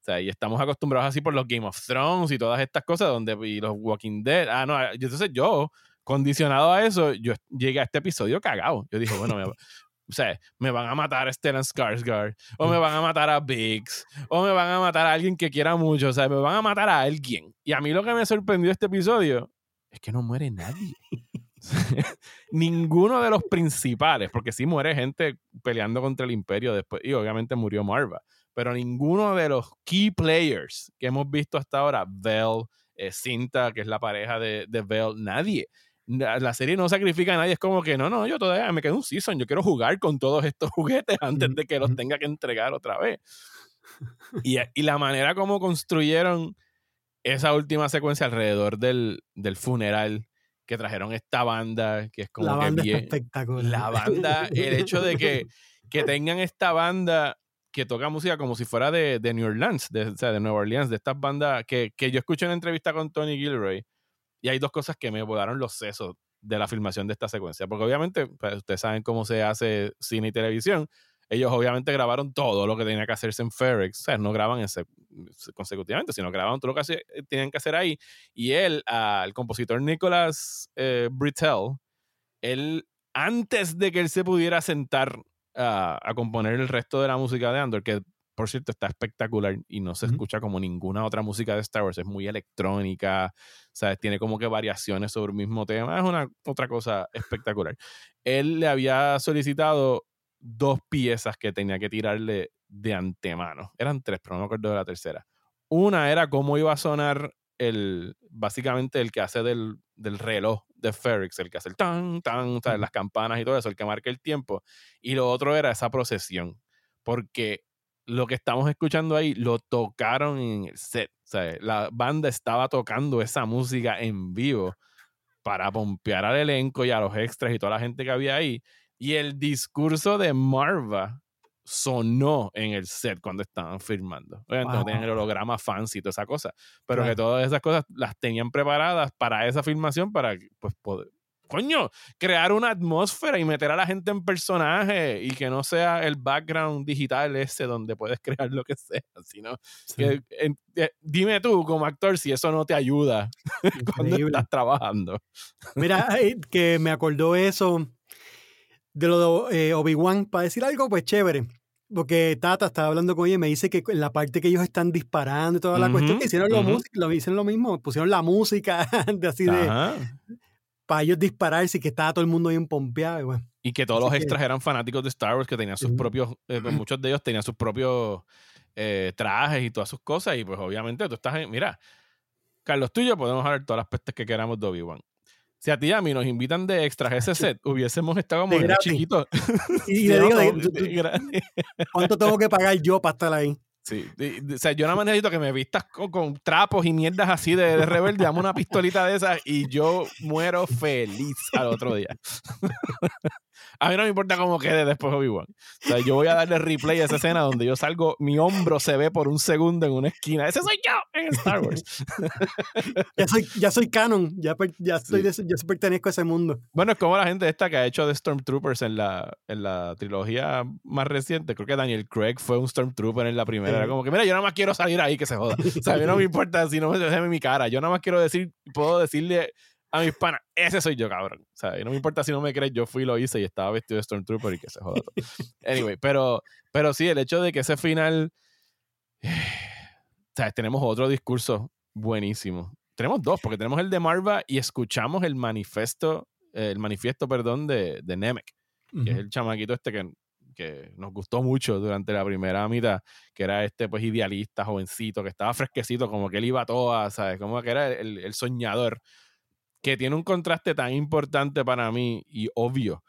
O sea, y estamos acostumbrados así por los Game of Thrones y todas estas cosas, donde y los Walking Dead. Ah, no, entonces yo, condicionado a eso, yo llegué a este episodio cagado. Yo dije, bueno, me, o sea, me van a matar a Stellan Skarsgård, o me van a matar a Biggs, o me van a matar a alguien que quiera mucho, o sea, me van a matar a alguien. Y a mí lo que me sorprendió este episodio es que no muere nadie. Ninguno de los principales, porque sí muere gente peleando contra el imperio después, y obviamente murió Marva, pero ninguno de los key players que hemos visto hasta ahora, Vel, eh, Cinta, que es la pareja de, de Vel, nadie. La serie no sacrifica a nadie, es como que no, no, yo todavía me quedo un season, yo quiero jugar con todos estos juguetes antes de que los tenga que entregar otra vez. Y, y la manera como construyeron esa última secuencia alrededor del, del, funeral que trajeron esta banda, que es como la banda bien, espectacular. La banda, el hecho de que, que tengan esta banda que toca música como si fuera de, de New Orleans, de, o sea, de Nueva Orleans, de estas bandas que, que yo escuché en una entrevista con Tony Gilroy, y hay dos cosas que me volaron los sesos de la filmación de esta secuencia, porque obviamente pues, ustedes saben cómo se hace cine y televisión, ellos obviamente grabaron todo lo que tenía que hacerse en Ferrex. O sea, no graban ese, consecutivamente, sino grabaron todo lo que eh, tenían que hacer ahí. Y él, el compositor Nicholas eh, Britell, él, antes de que él se pudiera sentar a componer el resto de la música de Andor, que por cierto está espectacular y no se escucha como ninguna otra música de Star Wars, es muy electrónica, ¿sabes? Tiene como que variaciones sobre el mismo tema, es una otra cosa espectacular. Él le había solicitado dos piezas que tenía que tirarle de antemano. Eran tres, pero no me acuerdo de la tercera. Una era cómo iba a sonar el, básicamente el que hace del, del reloj de Ferrix, el que hace el tan, tan, las campanas y todo eso, el que marca el tiempo. Y lo otro era esa procesión, porque lo que estamos escuchando ahí lo tocaron en el set. O sea, la banda estaba tocando esa música en vivo para pompear al elenco y a los extras y toda la gente que había ahí. Y el discurso de Marva sonó en el set cuando estaban filmando. Obviamente no tenían el holograma fancy y toda esa cosa, pero que todas esas cosas las tenían preparadas para esa filmación para pues poder, coño, crear una atmósfera y meter a la gente en personaje y que no sea el background digital ese donde puedes crear lo que sea, sino que, eh, dime tú como actor si eso no te ayuda cuando estás trabajando. Mira, que me acordó eso de lo de eh, Obi-Wan, para decir algo, pues chévere. Porque Tata estaba hablando con ella y me dice que en la parte que ellos están disparando y toda la cuestión, hicieron lo, lo, hicieron lo mismo, pusieron la música de así de para ellos dispararse y que estaba todo el mundo bien pompeado. Y, y que todos los extras eran fanáticos de Star Wars, que tenían sus propios, eh, pues, muchos de ellos tenían sus propios eh, trajes y todas sus cosas. Y pues obviamente tú estás en, mira, Carlos, tú y yo podemos hablar todas las pestes que queramos de Obi-Wan si a ti y a mí nos invitan de extras ese set, hubiésemos estado como chiquitos. Y, le digo, ¿cuánto tengo que pagar yo para estar ahí? Sí, o sea, yo nada más necesito que me vistas con, trapos y mierdas así de, de rebelde, dame una pistolita de esas y yo muero feliz al otro día. A mí no me importa cómo quede después Obi-Wan. O sea, yo voy a darle replay a esa escena donde yo salgo, mi hombro se ve por un segundo en una esquina. Ese soy yo en Star Wars. ya, soy, ya soy canon, ya, ya, estoy, ya pertenezco a ese mundo. Bueno, es como la gente esta que ha hecho de Stormtroopers en la, en la trilogía más reciente. Creo que Daniel Craig fue un Stormtrooper en la primera. Era como que, mira, yo nada más quiero salir ahí que se joda. O sea, a mí no me importa si no me ve mi cara. Yo nada más quiero decir, puedo decirle a mis panas, ese soy yo, cabrón. O sea, no me importa si no me crees, yo fui y lo hice y estaba vestido de Stormtrooper y que se joda todo. Anyway, pero, pero sí, el hecho de que ese final. sea, Tenemos otro discurso buenísimo. Tenemos dos, porque tenemos el de Marva y escuchamos el manifiesto, el manifiesto, perdón, de, de Nemec, que es el chamaquito este que, que nos gustó mucho durante la primera mitad, que era este pues idealista, jovencito, que estaba fresquecito, como que él iba a todas, ¿sabes? Como que era el, el soñador que tiene un contraste tan importante para mí y obvio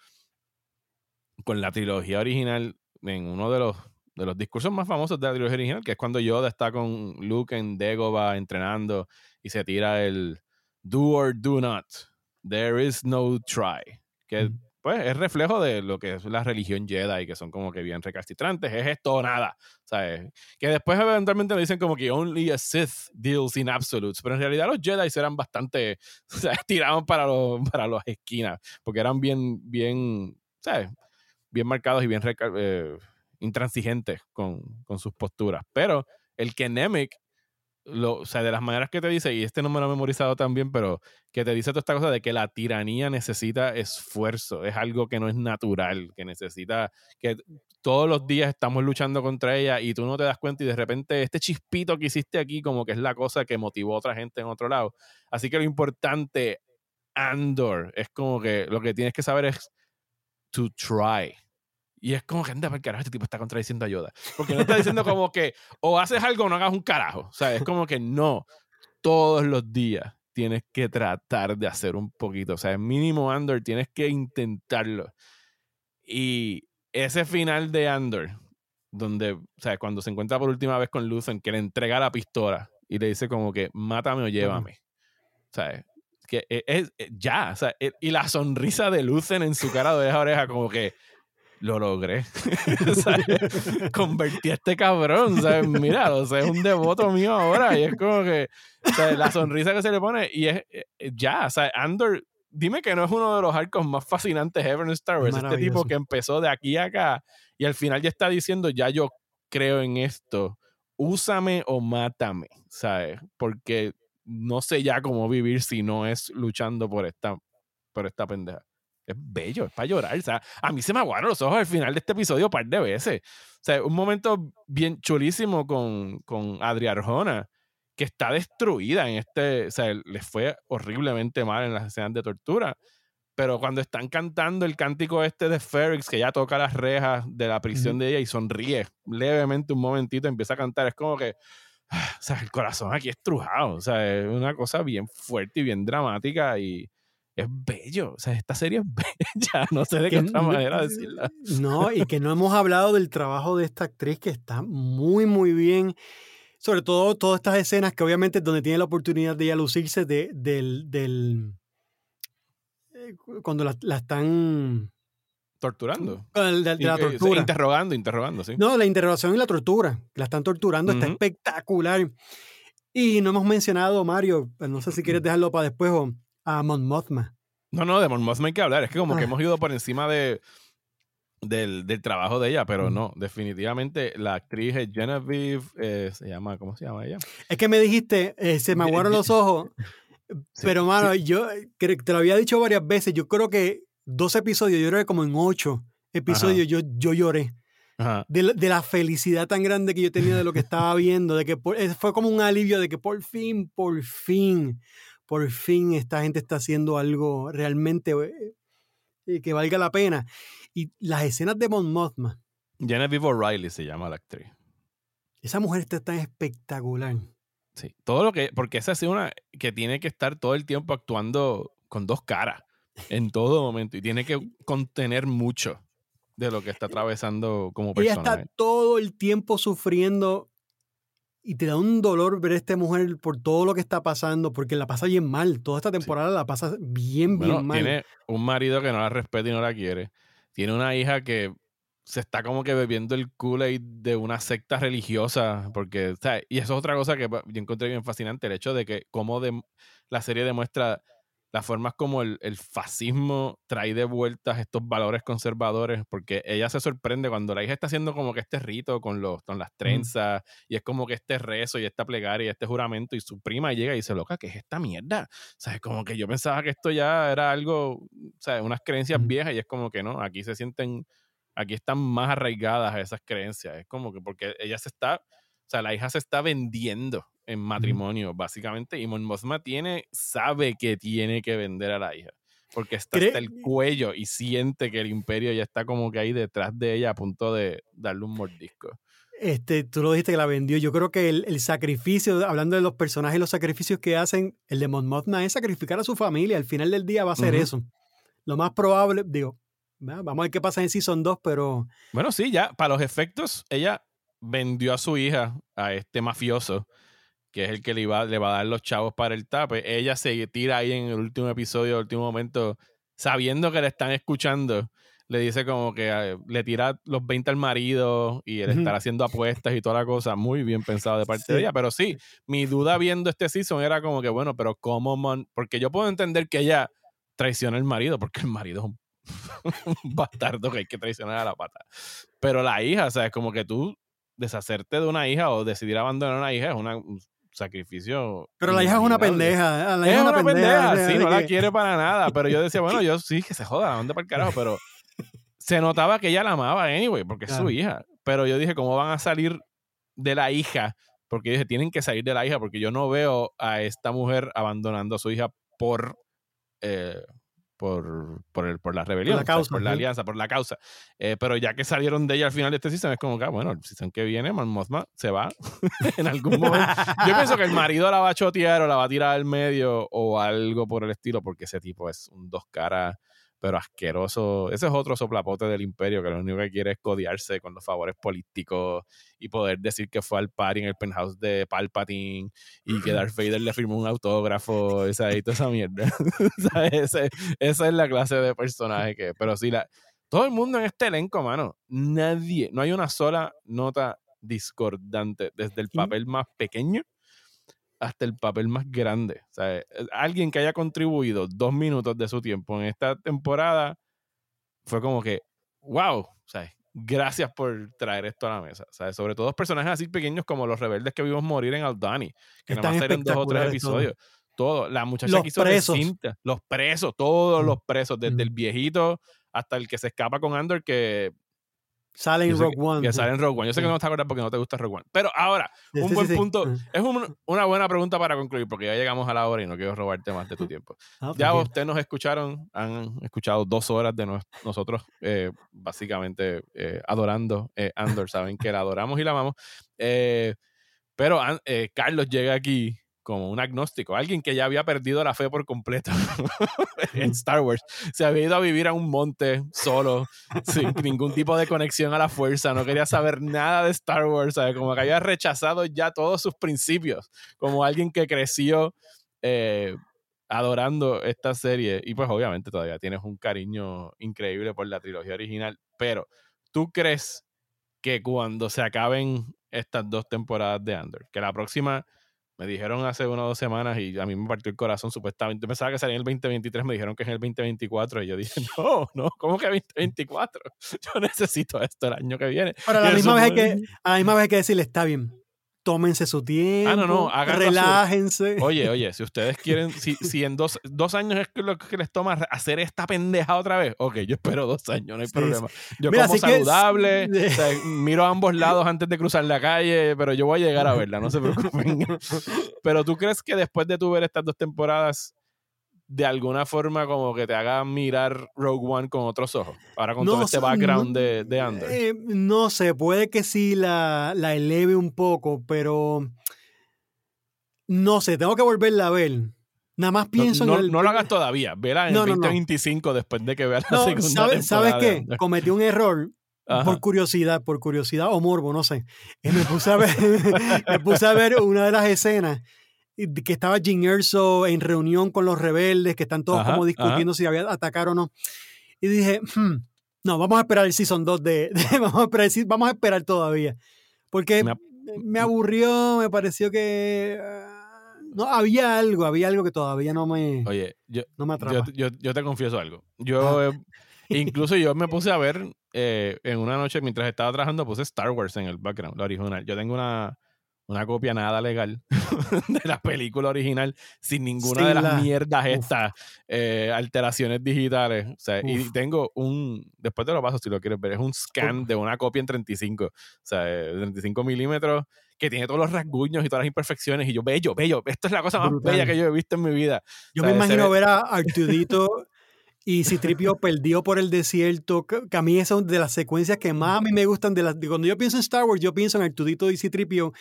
con la trilogía original en uno de los, de los discursos más famosos de la trilogía original, que es cuando Yoda está con Luke en Dagobah entrenando y se tira el do or do not, there is no try, que pues es reflejo de lo que es la religión Jedi, que son como que bien recalcitrantes, es esto o nada, ¿sabes? Que después eventualmente le dicen como que only a Sith deals in absolutes, pero en realidad los Jedi eran bastante, sea, tiraban para, los, para las esquinas, porque eran bien, bien, ¿sabes? Bien marcados y bien eh, intransigentes con, con sus posturas. Pero el que Nemec lo, o sea, de las maneras que te dice, y este no me lo he memorizado también, pero que te dice toda esta cosa de que la tiranía necesita esfuerzo, es algo que no es natural, que necesita, que todos los días estamos luchando contra ella y tú no te das cuenta y de repente este chispito que hiciste aquí como que es la cosa que motivó a otra gente en otro lado. Así que lo importante, Andor, es como que lo que tienes que saber es to try. Y es como que anda, carajo, este tipo está contradiciendo a Yoda. Porque no está diciendo como que o haces algo o no hagas un carajo. O sea, es como que no. Todos los días tienes que tratar de hacer un poquito. O sea, mínimo Andor tienes que intentarlo. Y ese final de Andor, donde, o sea, cuando se encuentra por última vez con Luthen, que le entrega la pistola y le dice como que mátame o llévame. O sea, que e, es, e, ya, o sea, e, y la sonrisa de Luthen en su cara de oreja a oreja, como que lo logré. Convertí a este cabrón, ¿sabes? Mira, o sea, es un devoto mío ahora y es como que la sonrisa que se le pone y es eh, ya, o sea, Andor, dime que no es uno de los arcos más fascinantes ever en Star Wars, este tipo que empezó de aquí a acá y al final ya está diciendo, ya yo creo en esto, úsame o mátame, ¿sabes? Porque no sé ya cómo vivir si no es luchando por esta, por esta pendeja es bello, es para llorar. O sea, a mí se me aguaron los ojos al final de este episodio un par de veces. O sea, un momento bien chulísimo con, con Adria Arjona, que está destruida en este. O sea, le fue horriblemente mal en las escenas de tortura. pero cuando están cantando el cántico este de Ferrix, que ya toca las rejas de la prisión de ella y sonríe levemente un momentito, empieza a cantar, es como que, o sea, el corazón aquí estrujado, o sea, es una cosa bien fuerte y bien dramática y es bello, o sea, esta serie es bella, no sé de qué otra manera decirla. No, y que no hemos hablado del trabajo de esta actriz que está muy, muy bien sobre todo todas estas escenas que obviamente donde tiene la oportunidad de ella lucirse de, del, del eh, cuando la, están torturando. De, la tortura. Interrogando, interrogando, sí. No, la interrogación y la tortura. La están torturando, está espectacular. Y no hemos mencionado, Mario, no sé si quieres dejarlo para después, o a Mon Mothma. No, no, de Mon Mothma hay que hablar. Es que como que ah. hemos ido por encima de, del, del, trabajo de ella, pero no, definitivamente la actriz es Genevieve, eh, se llama, ¿cómo se llama ella? Es que me dijiste, eh, se me aguaron los ojos, pero mano, yo te lo había dicho varias veces, yo creo que dos episodios, yo creo que como en ocho episodios yo, yo lloré. De, de, la felicidad tan grande que yo tenía de lo que estaba viendo, de que fue como un alivio de que por fin, por fin, por fin esta gente está haciendo algo realmente eh, que valga la pena. Y las escenas de Mon Mothma. Genevieve O'Reilly se llama la actriz. Esa mujer está tan espectacular. Sí, todo lo que. Porque esa es una que tiene que estar todo el tiempo actuando con dos caras en todo momento y tiene que contener mucho de lo que está atravesando como persona. Ella está todo el tiempo sufriendo y te da un dolor ver a esta mujer por todo lo que está pasando, porque la pasa bien mal. Toda esta temporada la pasa bien, bien mal. Tiene un marido que no la respeta y no la quiere tiene una hija que se está como que bebiendo el Kool-Aid de una secta religiosa, porque, o sea, y eso es otra cosa que yo encontré bien fascinante, el hecho de que como de, la serie demuestra las formas como el, fascismo trae de vueltas estos valores conservadores, porque ella se sorprende cuando la hija está haciendo como que este rito con, los, con las trenzas, y es como que este rezo y esta plegaria y este juramento, y su prima llega y dice, loca, ¿qué es esta mierda? O sea, es como que yo pensaba que esto ya era algo, o sea, unas creencias viejas, y es como que no, aquí se sienten, aquí están más arraigadas esas creencias, es como que porque ella se está, sea, la hija se está vendiendo en matrimonio, básicamente. Y Mon Mothma tiene, sabe que tiene que vender a la hija. Porque está hasta el cuello y siente que el imperio ya está como que ahí detrás de ella a punto de darle un mordisco. Este, tú lo dijiste que la vendió. Yo creo que el, sacrificio, hablando de los personajes, los sacrificios que hacen, el de Mon Mothma es sacrificar a su familia. Al final del día va a ser eso. Lo más probable, digo, vamos a ver qué pasa en Season 2, pero... Bueno, sí, ya, para los efectos, ella vendió a su hija a este mafioso que es el que le, va, le va a dar los chavos para el tape, ella se tira ahí en el último episodio, el último momento, sabiendo que le están escuchando, le dice como que ah, le tira los 20 al marido y él estar haciendo apuestas y toda la cosa, muy bien pensado de parte de ella. Pero sí, mi duda viendo este season era como que, bueno, pero ¿cómo? Porque yo puedo entender que ella traiciona al marido, porque el marido es un, un bastardo que hay que traicionar a la pata. Pero la hija, o sea, es como que tú deshacerte de una hija o decidir abandonar a una hija es una, sacrificio. Pero la hija es una pendeja. La hija es una, pendeja, sí, no la quiere para nada. Pero yo decía, bueno, yo sí, que se joda, ¿dónde para el carajo? Pero se notaba que ella la amaba anyway, porque es su hija. Pero yo dije, ¿cómo van a salir de la hija? Porque yo dije, tienen que salir de la hija, porque yo no veo a esta mujer abandonando a su hija por. Eh, por, por, el, por la rebelión, por la, causa, por la alianza, por la causa. Eh, pero ya que salieron de ella al final de este season, es como que, ah, bueno, el season que viene, Man se va en algún momento. Yo pienso que el marido la va a chotear o la va a tirar al medio o algo por el estilo, porque ese tipo es un dos caras pero asqueroso. Ese es otro soplapote del imperio que lo único que quiere es codiarse con los favores políticos y poder decir que fue al party en el penthouse de Palpatine y que Darth Vader le firmó un autógrafo, esa, y toda esa mierda. esa es la clase de personaje que. Pero sí, la, todo el mundo en este elenco, mano, nadie, no hay una sola nota discordante, desde el papel más pequeño hasta el papel más grande. O sea, eh, alguien que haya contribuido dos minutos de su tiempo en esta temporada fue como que, wow, gracias por traer esto a la mesa. ¿sabes? Sobre todo personajes así pequeños como los rebeldes que vimos morir en Aldani, que nada más eran dos o tres episodios. Todo. La muchacha que hizo presos. Cinta, los presos, todos mm. los presos, desde el viejito hasta el que se escapa con Andor, que Sale en Rogue One. Que sale en Rogue One. Yo sé que no te acuerdas porque no te gusta Rogue One. Pero ahora, un buen punto. Es una buena pregunta para concluir porque ya llegamos a la hora y no quiero robarte más de tu tiempo. Ah, ya ustedes nos escucharon, han escuchado dos horas de nosotros eh, básicamente eh, adorando eh, Andor. Saben que la adoramos y la amamos. pero Carlos llega aquí como un agnóstico, alguien que ya había perdido la fe por completo en Star Wars. Se había ido a vivir a un monte solo, sin ningún tipo de conexión a la fuerza, no quería saber nada de Star Wars, como que había rechazado ya todos sus principios, como alguien que creció eh, adorando esta serie. Y pues obviamente todavía tienes un cariño increíble por la trilogía original, pero ¿tú crees que cuando se acaben estas dos temporadas de Andor, que la próxima me dijeron hace una o dos semanas y a mí me partió el corazón supuestamente. Pensaba que salía en el 2023, me dijeron que es en el 2024 y yo dije, no, no, ¿cómo que 2024? Yo necesito esto el año que viene. Pero a la, misma vez, hay que, a la misma vez hay que decirle, está bien, tómense su tiempo, ah, no, no, relájense. Oye, oye, si ustedes quieren, si, si en dos, dos, años es lo que les toma hacer esta pendeja otra vez, ok, yo espero dos años, no hay problema. Yo como saludable, miro a ambos lados antes de cruzar la calle, pero yo voy a llegar a verla, no se preocupen. pero tú crees que después de tu ver estas dos temporadas, de alguna forma como que te haga mirar Rogue One con otros ojos. Ahora con todo este background de, de Andor. Eh, no sé, puede que sí la, la, eleve un poco, pero no sé, tengo que volverla a ver. Nada más pienso no, en el... No lo hagas todavía, verá en 2025 después de que veas la segunda ¿sabes, ¿Sabes qué? Cometí un error por curiosidad, por curiosidad o morbo, no sé. Y me puse a ver, me puse a ver una de las escenas que estaba Jim Erso en reunión con los rebeldes, que están todos como discutiendo si había atacar o no. Y dije, hmm, no, vamos a esperar el Season 2 de... vamos, a esperar, vamos a esperar todavía. Porque me, aburrió, me pareció que... Ah, no, había algo, había algo que todavía no me... Oye, yo, no me atrapa. Yo, yo, te confieso algo. Yo... incluso yo me puse a ver eh, en una noche mientras estaba trabajando, puse Star Wars en el background, la original. Yo tengo una, una copia nada legal de la película original sin ninguna de las mierdas estas eh, alteraciones digitales. O sea, y tengo un, después te lo paso si lo quieres ver, es un scan de una copia en 35, o sea, 35 eh, milímetros que tiene todos los rasguños y todas las imperfecciones y yo, bello, bello, esto es la cosa más bella que yo he visto en mi vida. Yo me imagino ver a Artudito y Citripio perdió por el desierto, que a mí es de las secuencias que más a mí me gustan. De las, cuando yo pienso en Star Wars, yo pienso en Artudito y Citripio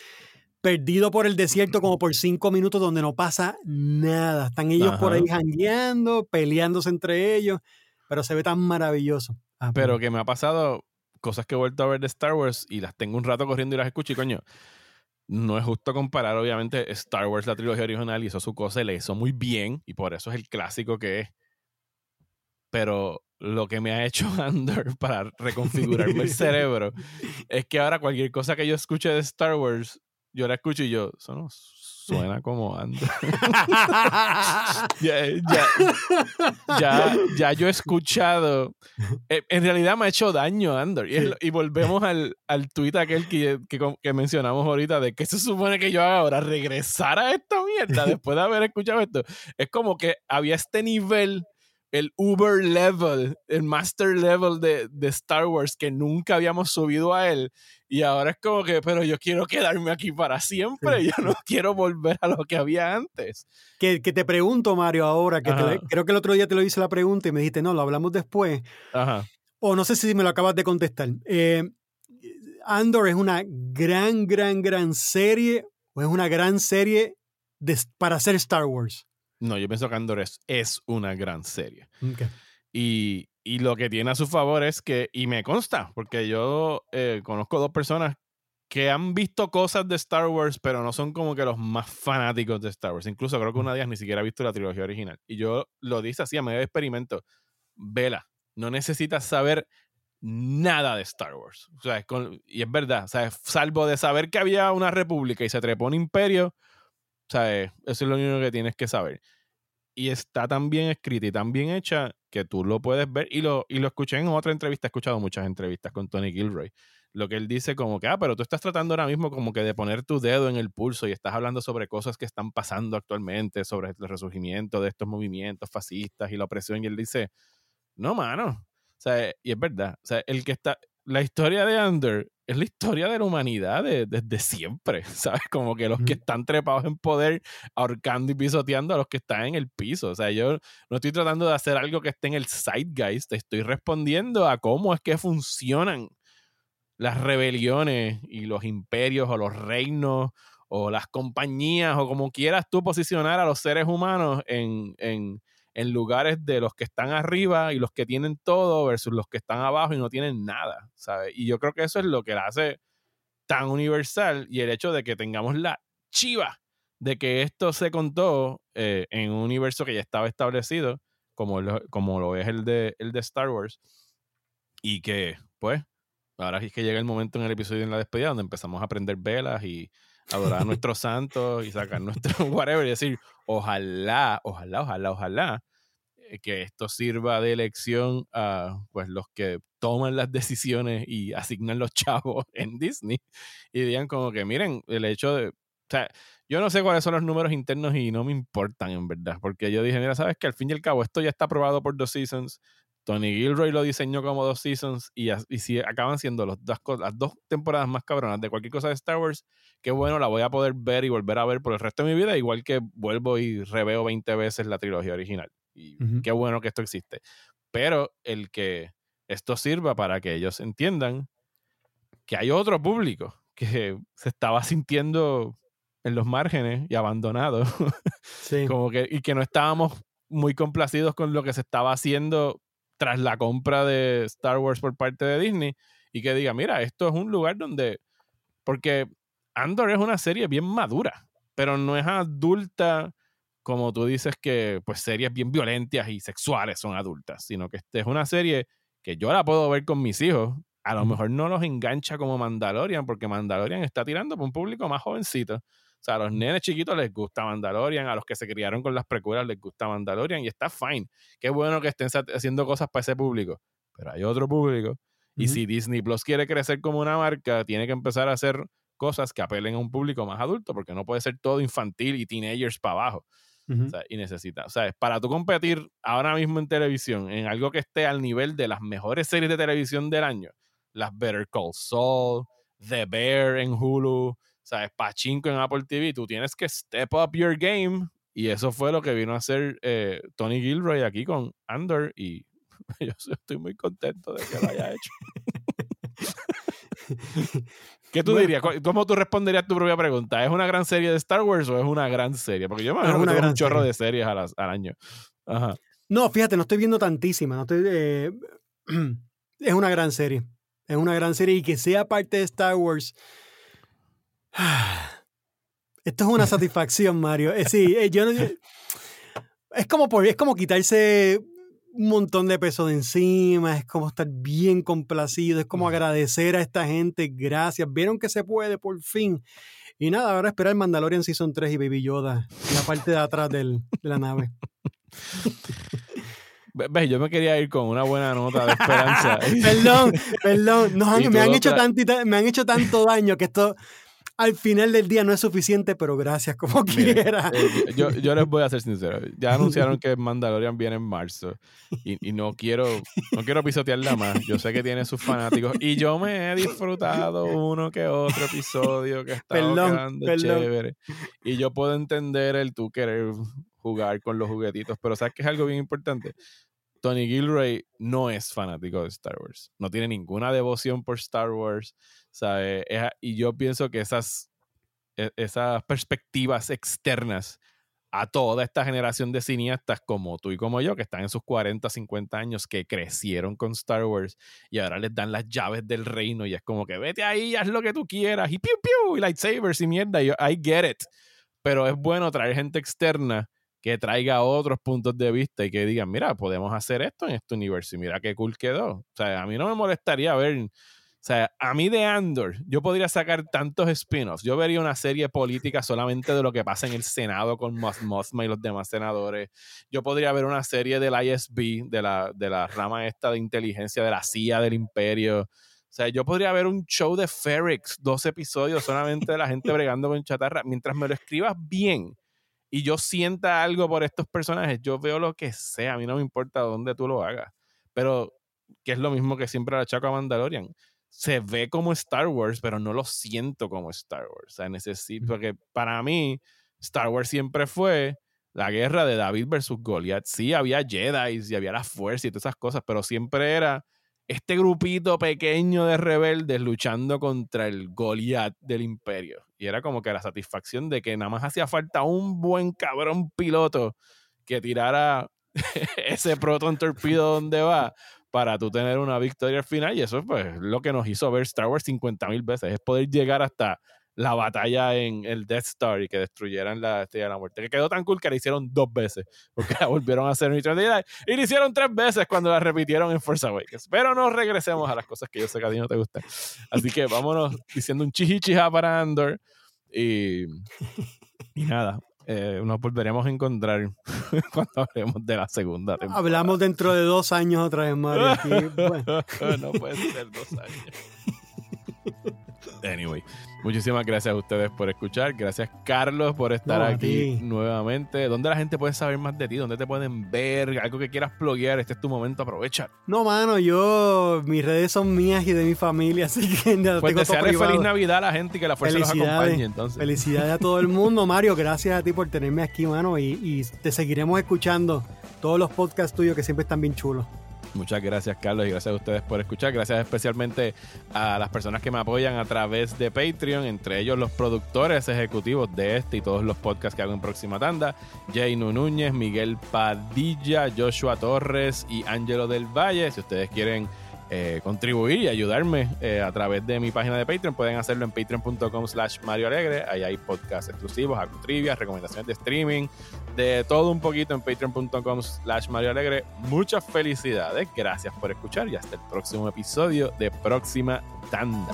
perdido por el desierto como por cinco minutos donde no pasa nada. Están ellos por ahí jangueando, peleándose entre ellos, pero se ve tan maravilloso. Ah, pero que me ha pasado cosas que he vuelto a ver de Star Wars y las tengo un rato corriendo y las escucho y coño, no es justo comparar obviamente Star Wars, la trilogía original, hizo su cosa y le hizo muy bien y por eso es el clásico que es. Pero lo que me ha hecho Andor para reconfigurarme el cerebro es que ahora cualquier cosa que yo escuche de Star Wars yo la escucho y yo, eso no suena como Andor. ya, ya, ya, yo he escuchado. Eh, en realidad me ha hecho daño Andor. Y, volvemos al, al tweet aquel que, que, mencionamos ahorita de que se supone que yo haga ahora, regresar a esta mierda después de haber escuchado esto. Es como que había este nivel el Uber level, el master level de, de, Star Wars que nunca habíamos subido a él. Y ahora es como que, pero yo quiero quedarme aquí para siempre, yo no quiero volver a lo que había antes. Que, que te pregunto, Mario, ahora, que creo que el otro día te lo hice la pregunta y me dijiste, no, lo hablamos después. Ajá. O no sé si me lo acabas de contestar. Eh, Andor es una gran, gran, gran serie, o es una gran serie de, para hacer Star Wars. No, yo pienso que Andor es, una gran serie. Y, lo que tiene a su favor es que, y me consta, porque yo eh, conozco dos personas que han visto cosas de Star Wars, pero no son como que los más fanáticos de Star Wars. Incluso creo que una de ellas ni siquiera ha visto la trilogía original. Y yo lo dije así a medio de experimento. Vela, no necesitas saber nada de Star Wars. O sea, y es verdad, o sea, salvo de saber que había una república y se trepó un imperio, sea, Eso es lo único que tienes que saber. Y está tan bien escrita y tan bien hecha que tú lo puedes ver. Y lo, y lo escuché en otra entrevista, he escuchado muchas entrevistas con Tony Gilroy. Lo que él dice como que, ah, pero tú estás tratando ahora mismo como que de poner tu dedo en el pulso y estás hablando sobre cosas que están pasando actualmente, sobre el resurgimiento de estos movimientos fascistas y la opresión. Y él dice, no, mano. O sea, y es verdad. O sea, el que está, la historia de Under es la historia de la humanidad desde siempre, ¿sabes? Como que los que están trepados en poder, ahorcando y pisoteando a los que están en el piso. O sea, yo no estoy tratando de hacer algo que esté en el zeitgeist, estoy respondiendo a cómo es que funcionan las rebeliones y los imperios o los reinos o las compañías o como quieras tú posicionar a los seres humanos en, en, en lugares de los que están arriba y los que tienen todo versus los que están abajo y no tienen nada, ¿sabes? Y yo creo que eso es lo que la hace tan universal y el hecho de que tengamos la chiva de que esto se contó eh, en un universo que ya estaba establecido, como lo, como lo es el de, el de Star Wars, y que, pues, ahora es que llega el momento en el episodio en la despedida donde empezamos a prender velas y adorar a nuestros santos y sacar nuestro whatever y decir, ojalá, ojalá, ojalá, ojalá eh, que esto sirva de elección a pues los que toman las decisiones y asignan los chavos en Disney y digan como que miren el hecho de o sea yo no sé cuáles son los números internos y no me importan en verdad porque yo dije mira sabes que al fin y al cabo esto ya está aprobado por dos seasons Tony Gilroy lo diseñó como dos seasons y, y si acaban siendo los dos, las dos temporadas más cabronas de cualquier cosa de Star Wars, qué bueno, la voy a poder ver y volver a ver por el resto de mi vida, igual que vuelvo y reveo 20 veces la trilogía original. Y qué bueno que esto existe. Pero el que esto sirva para que ellos entiendan que hay otro público que se estaba sintiendo en los márgenes y abandonado. Como que, y que no estábamos muy complacidos con lo que se estaba haciendo tras la compra de Star Wars por parte de Disney y que diga, mira, esto es un lugar donde, porque Andor es una serie bien madura, pero no es adulta como tú dices que pues series bien violentas y sexuales son adultas, sino que esta es una serie que yo la puedo ver con mis hijos. A lo mejor no los engancha como Mandalorian, porque Mandalorian está tirando para un público más jovencito. O sea, a los nenes chiquitos les gusta Mandalorian, a los que se criaron con las precuelas les gusta Mandalorian y está fine. Qué bueno que estén haciendo cosas para ese público. Pero hay otro público. Y si Disney Plus quiere crecer como una marca, tiene que empezar a hacer cosas que apelen a un público más adulto, porque no puede ser todo infantil y teenagers para abajo. o sea, y necesita, o sea, para tú competir ahora mismo en televisión, en algo que esté al nivel de las mejores series de televisión del año, las Better Call Saul, The Bear en Hulu, ¿sabes? Pachinko en Apple TV, tú tienes que step up your game. Y eso fue lo que vino a hacer eh, Tony Gilroy aquí con Under. Y yo estoy muy contento de que lo haya hecho. ¿Qué tú dirías? ¿Cómo tú responderías tu propia pregunta? ¿Es una gran serie de Star Wars o es una gran serie? Porque yo me imagino que un chorro de series al, año. Ajá. No, fíjate, no estoy viendo tantísimas. No estoy, eh, es una gran serie. Es una gran serie y que sea parte de Star Wars Esto es una satisfacción, Mario. Eh, sí, eh, yo es como por, es como quitarse un montón de peso de encima, es como estar bien complacido, es como agradecer a esta gente, gracias, vieron que se puede por fin. Y nada, ahora esperar Mandalorian Season 3 y Baby Yoda en la parte de atrás de la nave. ¿Ves? Yo me quería ir con una buena nota de esperanza. perdón, perdón. me, han hecho me han hecho tanto daño que esto al final del día no es suficiente, pero gracias como quiera. Eh, yo, yo, les voy a ser sincero. Ya anunciaron que Mandalorian viene en marzo y, y, no quiero no quiero pisotearla más. Yo sé que tiene sus fanáticos y yo me he disfrutado uno que otro episodio que está quedando chévere. Y yo puedo entender el tú querer jugar con los juguetitos, pero sabes que es algo bien importante. Tony Gilroy no es fanático de Star Wars. No tiene ninguna devoción por Star Wars. Y yo pienso que esas, e, esas perspectivas externas a toda esta generación de cineastas como tú y como yo, que están en sus 40, 50 años, que crecieron con Star Wars y ahora les dan las llaves del reino y es como que vete ahí, haz lo que tú quieras y piu piu y lightsabers y mierda. Y yo, I get it. Pero es bueno traer gente externa que traiga otros puntos de vista y que digan, mira, podemos hacer esto en este universo y mira qué cool quedó. O sea, a mí no me molestaría ver, o sea, a mí de Andor, yo podría sacar tantos spin-offs. Yo vería una serie política solamente de lo que pasa en el Senado con Mothma y los demás senadores. Yo podría ver una serie del ISB, de la, de la rama esta de inteligencia de la CIA del imperio. O sea, yo podría ver un show de Ferrix, dos episodios solamente de la gente bregando con chatarra. Mientras me lo escribas bien, y yo sienta algo por estos personajes, yo veo lo que sea, a mí no me importa dónde tú lo hagas. Pero, que es lo mismo que siempre la chaco a Mandalorian. Se ve como Star Wars, pero no lo siento como Star Wars. O sea, necesito, porque para mí, Star Wars siempre fue la guerra de David versus Goliath. Sí, había Jedi y había la fuerza y todas esas cosas, pero siempre era este grupito pequeño de rebeldes luchando contra el Goliath del imperio. Y era como que la satisfacción de que nada más hacía falta un buen cabrón piloto que tirara ese proton torpedo donde va para tú tener una victoria al final. Y eso es pues, lo que nos hizo ver Star Wars 50 mil veces, es poder llegar hasta la batalla en el Death Star y que destruyeran la Estrella de la Muerte. Que quedó tan cool que la hicieron dos veces, porque la volvieron a hacer en Return y la hicieron tres veces cuando la repitieron en Force Awakens. Pero no regresemos a las cosas que yo sé que a ti no te gustan. Así que vámonos diciendo un chihichija para Andor y, y nada. Eh, nos volveremos a encontrar cuando hablemos de la segunda temporada. Hablamos dentro de dos años otra vez, Mario. no puede ser dos años. Anyway, muchísimas gracias a ustedes por escuchar. Gracias, Carlos, por estar aquí nuevamente. ¿Dónde la gente puede saber más de ti? ¿Dónde te pueden ver? Algo que quieras pluguear. Este es tu momento, aprovecha. No, mano, yo, mis redes son mías y de mi familia, así que pues desearle feliz Navidad a la gente y que la fuerza los acompañe. Entonces. Felicidades a todo el mundo, Mario. Gracias a ti por tenerme aquí, mano, y, y te seguiremos escuchando todos los podcasts tuyos que siempre están bien chulos. Muchas gracias, Carlos, y gracias a ustedes por escuchar. Gracias especialmente a las personas que me apoyan a través de Patreon, entre ellos los productores ejecutivos de este y todos los podcasts que hago en Próxima Tanda: Jainu Núñez, Miguel Padilla, Joshua Torres y Ángelo del Valle. Si ustedes quieren eh, contribuir y ayudarme eh, a través de mi página de Patreon, pueden hacerlo en patreon.com slash Mario Alegre. Ahí hay podcasts exclusivos, trivias, recomendaciones de streaming, de todo un poquito en patreon.com slash Mario Alegre. Muchas felicidades, gracias por escuchar y hasta el próximo episodio de Próxima Tanda.